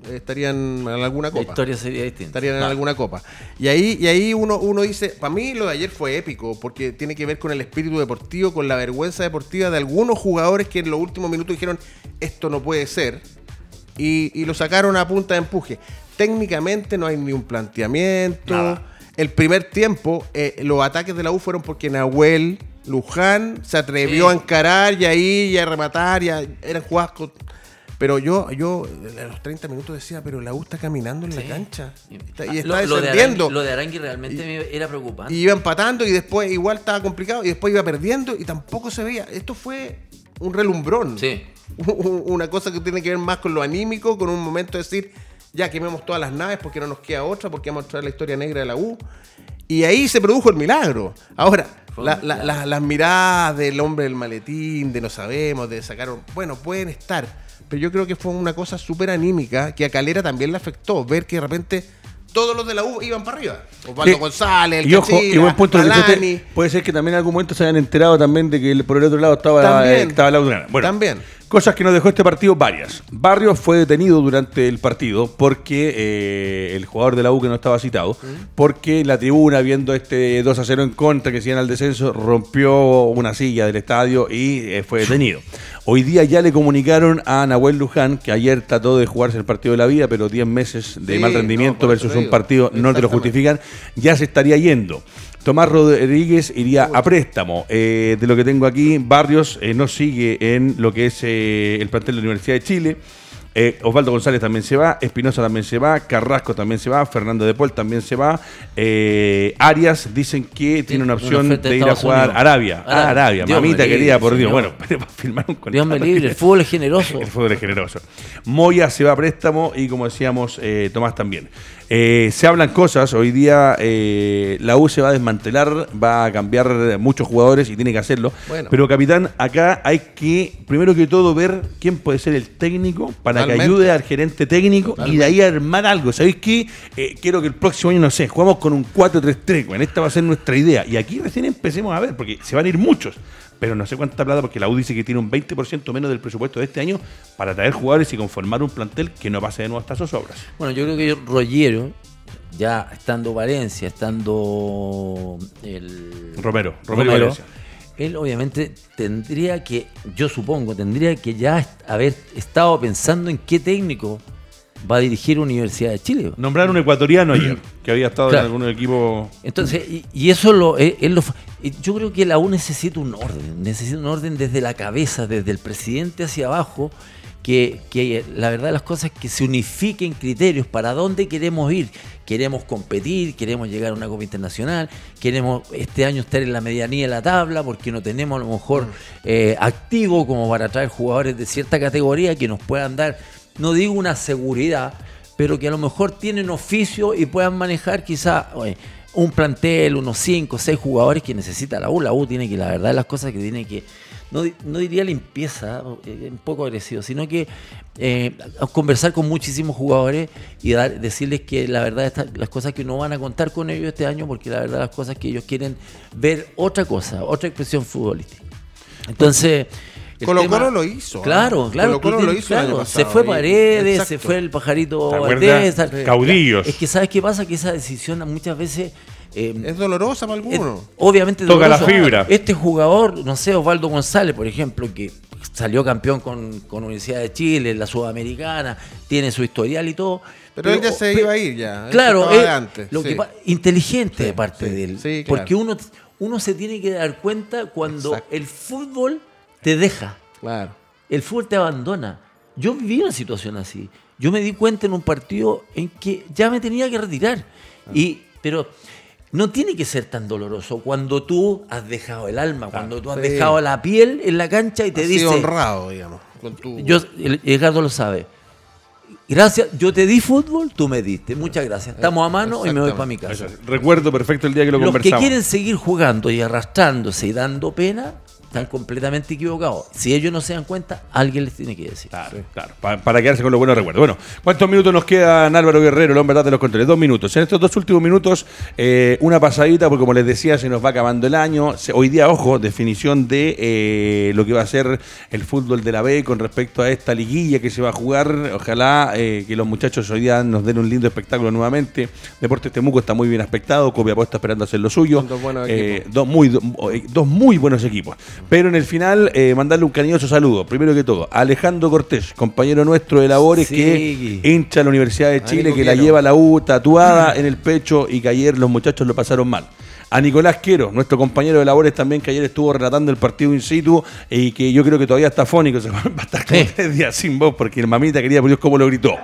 estarían en alguna copa. La historia sería distinta. Estarían en alguna copa. Y ahí, y ahí uno, uno dice, para mí lo de ayer fue épico, porque tiene que ver con el espíritu deportivo, con la vergüenza deportiva de algunos jugadores que en los últimos minutos dijeron, esto no puede ser, y, lo sacaron a punta de empuje. Técnicamente no hay ni un planteamiento. El primer tiempo, eh, los ataques de la U fueron porque Nahuel Luján se atrevió a encarar y ahí y a rematar, ya eran jugadas pero yo, yo a los 30 minutos decía, pero la U está caminando en la cancha. y está descendiendo. Lo de, Arangui, realmente era preocupante. Y iba empatando y después igual estaba complicado y después iba perdiendo y tampoco se veía. Esto fue un relumbrón. Sí. Una cosa que tiene que ver más con lo anímico, con un momento de decir, ya quememos todas las naves porque no nos queda otra, porque vamos a traer la historia negra de la U. Y ahí se produjo el milagro. Ahora, las miradas del hombre del maletín, de no sabemos, de sacar. Bueno, pueden estar. Pero yo creo que fue una cosa súper anímica que a Calera también le afectó. Ver que de repente todos los de la U iban para arriba. Osvaldo González, el y ojo, y buen punto puede ser que también en algún momento se hayan enterado también de que por el otro lado estaba, la, estaba la Bueno, también. Cosas que nos dejó este partido, varias. Barrios fue detenido durante el partido porque eh, el jugador de la U que no estaba citado, porque la tribuna, viendo este 2 a 0 en contra que se iban al descenso, rompió una silla del estadio y eh, fue detenido. Hoy día ya le comunicaron a Nahuel Luján, que ayer trató de jugarse el partido de la vida, pero 10 meses de mal rendimiento versus un partido no te lo justifican, ya se estaría yendo. Tomás Rodríguez iría a préstamo. Eh, de lo que tengo aquí, Barrios eh, no sigue en lo que es eh, el plantel de la Universidad de Chile. Eh, Osvaldo González también se va, Espinosa también se va, Carrasco también se va, Fernando de Paul también se va. Eh, Arias dicen que tiene una opción de ir a jugar Arabia. Ah, Arabia, mamita querida, por Dios. Bueno, para firmar un contrato. Dios me libre, el fútbol es generoso. el fútbol es generoso. Moya se va a préstamo y como decíamos, eh, Tomás también. Se hablan cosas, hoy día la U se va a desmantelar, va a cambiar muchos jugadores y tiene que hacerlo. Pero capitán, acá hay que, primero que todo, ver quién puede ser el técnico para que ayude al gerente técnico y de ahí armar algo. ¿Sabéis qué? Eh, quiero que el próximo año, no sé, jugamos con un 4-3-3, bueno, esta va a ser nuestra idea. Y aquí recién empecemos a ver, porque se van a ir muchos pero no sé cuánta plata, porque la U dice que tiene un 20% menos del presupuesto de este año para traer jugadores y conformar un plantel que no pase de nuevo hasta sus obras. Bueno, yo creo que Rollero, ya estando Valencia, estando el Romero, Romero, él obviamente tendría que, yo supongo, tendría que ya haber estado pensando en qué técnico va a dirigir Universidad de Chile. Nombrar un ecuatoriano ayer, que había estado en algún equipo. Entonces, y, eso lo, es, lo, yo creo que la U necesita un orden, necesita un orden desde la cabeza, desde el presidente hacia abajo, que, que la verdad de las cosas es que se unifiquen criterios para dónde queremos ir. Queremos competir, queremos llegar a una Copa Internacional, queremos este año estar en la medianía de la tabla porque no tenemos a lo mejor mm. eh, activo como para traer jugadores de cierta categoría que nos puedan dar no digo una seguridad, pero que a lo mejor tienen oficio y puedan manejar quizá un plantel, unos 5 o 6 jugadores que necesita la U. La U tiene que, la verdad, las cosas que tiene que, no, diría limpieza, eh, un poco agresivo, sino que eh, conversar con muchísimos jugadores y dar, decirles que la verdad, las cosas que no van a contar con ellos este año, porque la verdad, las cosas que ellos quieren ver otra cosa, otra expresión futbolística. Entonces. Colo Colo lo hizo. ¿ah? Claro, claro. Colo Colo lo hizo Se fue Paredes, se fue el pajarito Valdés. Caudillos. Es que ¿sabes qué pasa? Que esa decisión muchas veces... Eh, es dolorosa para algunos. obviamente Toca la fibra. Este jugador, no sé, Osvaldo González, por ejemplo, que salió campeón con, con Universidad de Chile, la Sudamericana, tiene su historial y todo. Pero, él ya se iba a ir ya. Claro, antes, lo que, inteligente de parte de él. Porque uno, uno se tiene que dar cuenta cuando el fútbol te deja. Claro. El fútbol te abandona. Yo viví una situación así. Yo me di cuenta en un partido en que ya me tenía que retirar. Ah. Y, pero no tiene que ser tan doloroso cuando tú has dejado el alma, cuando tú has dejado la piel en la cancha y te dice. honrado, digamos. Con tu... Yo, Edgardo lo sabe. Gracias, yo te di fútbol, tú me diste. Muchas gracias. Estamos a mano y me voy para mi casa. Recuerdo perfecto el día que lo Los que quieren seguir jugando y arrastrándose y dando pena, están completamente equivocados. Si ellos no se dan cuenta, alguien les tiene que decir. Claro, claro. Para, quedarse con los buenos recuerdos. Bueno, ¿cuántos minutos nos quedan, Álvaro Guerrero, el hombre de los controles? Dos minutos. En estos dos últimos minutos, eh, una pasadita, porque como les decía, se nos va acabando el año. Hoy día, ojo, definición de eh, lo que va a ser el fútbol de la B con respecto a esta liguilla que se va a jugar. Ojalá eh, que los muchachos hoy día nos den un lindo espectáculo nuevamente. Deportes Temuco está muy bien aspectado. Copiapó está esperando hacer lo suyo. Dos, buenos dos, muy, dos muy buenos equipos. Pero en el final, eh, mandarle un cariñoso saludo, primero que todo, a Alejandro Cortés, compañero nuestro de labores, que hincha la Universidad de Chile, que la lleva la U tatuada en el pecho y que ayer los muchachos lo pasaron mal. A Nicolás Quiero, nuestro compañero de labores también, que ayer estuvo relatando el partido in situ y que yo creo que todavía está fónico, se va a estar como tres días sin voz porque el mamita quería por Dios cómo lo gritó.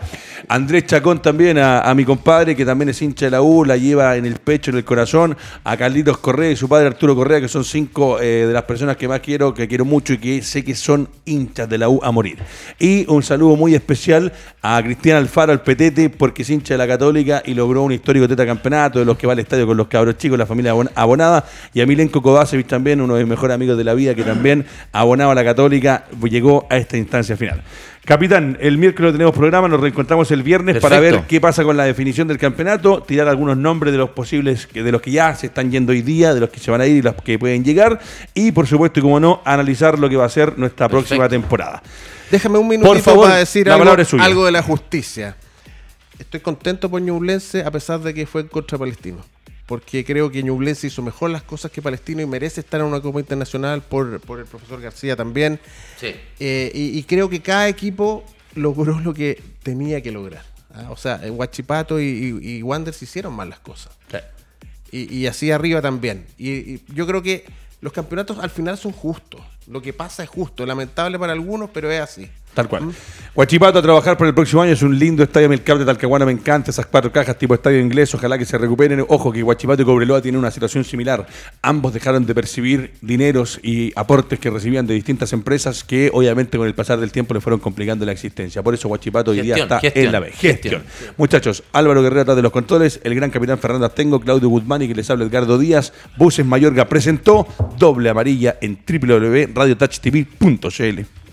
Andrés Chacón también, a, mi compadre, que también es hincha de la U, la lleva en el pecho, en el corazón. A Carlitos Correa y su padre Arturo Correa, que son cinco eh, de las personas que más quiero, que quiero mucho y que sé que son hinchas de la U a morir. Y un saludo muy especial a Cristian Alfaro, al Petete, porque es hincha de la Católica y logró un histórico campeonato de los que va al estadio con los cabros chicos, la familia abonada. Y a Milenko Kovacevic también, uno de mis mejores amigos de la vida, que también abonaba a la Católica, llegó a esta instancia final. Capitán, el miércoles tenemos programa, nos reencontramos el viernes para ver qué pasa con la definición del campeonato, tirar algunos nombres de los posibles, de los que ya se están yendo hoy día, de los que se van a ir y los que pueden llegar, y por supuesto, y como no, analizar lo que va a ser nuestra próxima temporada. Déjame un minutito para decir algo, algo, de la justicia. Estoy contento por Ñublense a pesar de que fue contra Palestino porque creo que Ñublense hizo mejor las cosas que Palestino y merece estar en una Copa Internacional por, el profesor García también. Sí. Eh, y, creo que cada equipo logró lo que tenía que lograr. ¿ah? O sea, Huachipato y, y, Wanderers hicieron mal las cosas. Sí. Y, así arriba también. y yo creo que los campeonatos al final son justos. Lo que pasa es justo, lamentable para algunos, pero es así. Tal cual. Huachipato a trabajar por el próximo año. Es un lindo estadio Milcap de Talcahuana. Me encanta esas cuatro cajas tipo estadio inglés. Ojalá que se recuperen. Ojo que Huachipato y Cobreloa tienen una situación similar. Ambos dejaron de percibir dineros y aportes que recibían de distintas empresas que obviamente con el pasar del tiempo le fueron complicando la existencia. Por eso Huachipato hoy día está en la B. Gestión. Muchachos, Álvaro Guerrero atrás de los controles. El gran capitán Fernando Astengo, Claudio Guzmán y que les habla Edgardo Díaz. Buses Mayorga presentó doble amarilla en www.radiotouchtv.cl.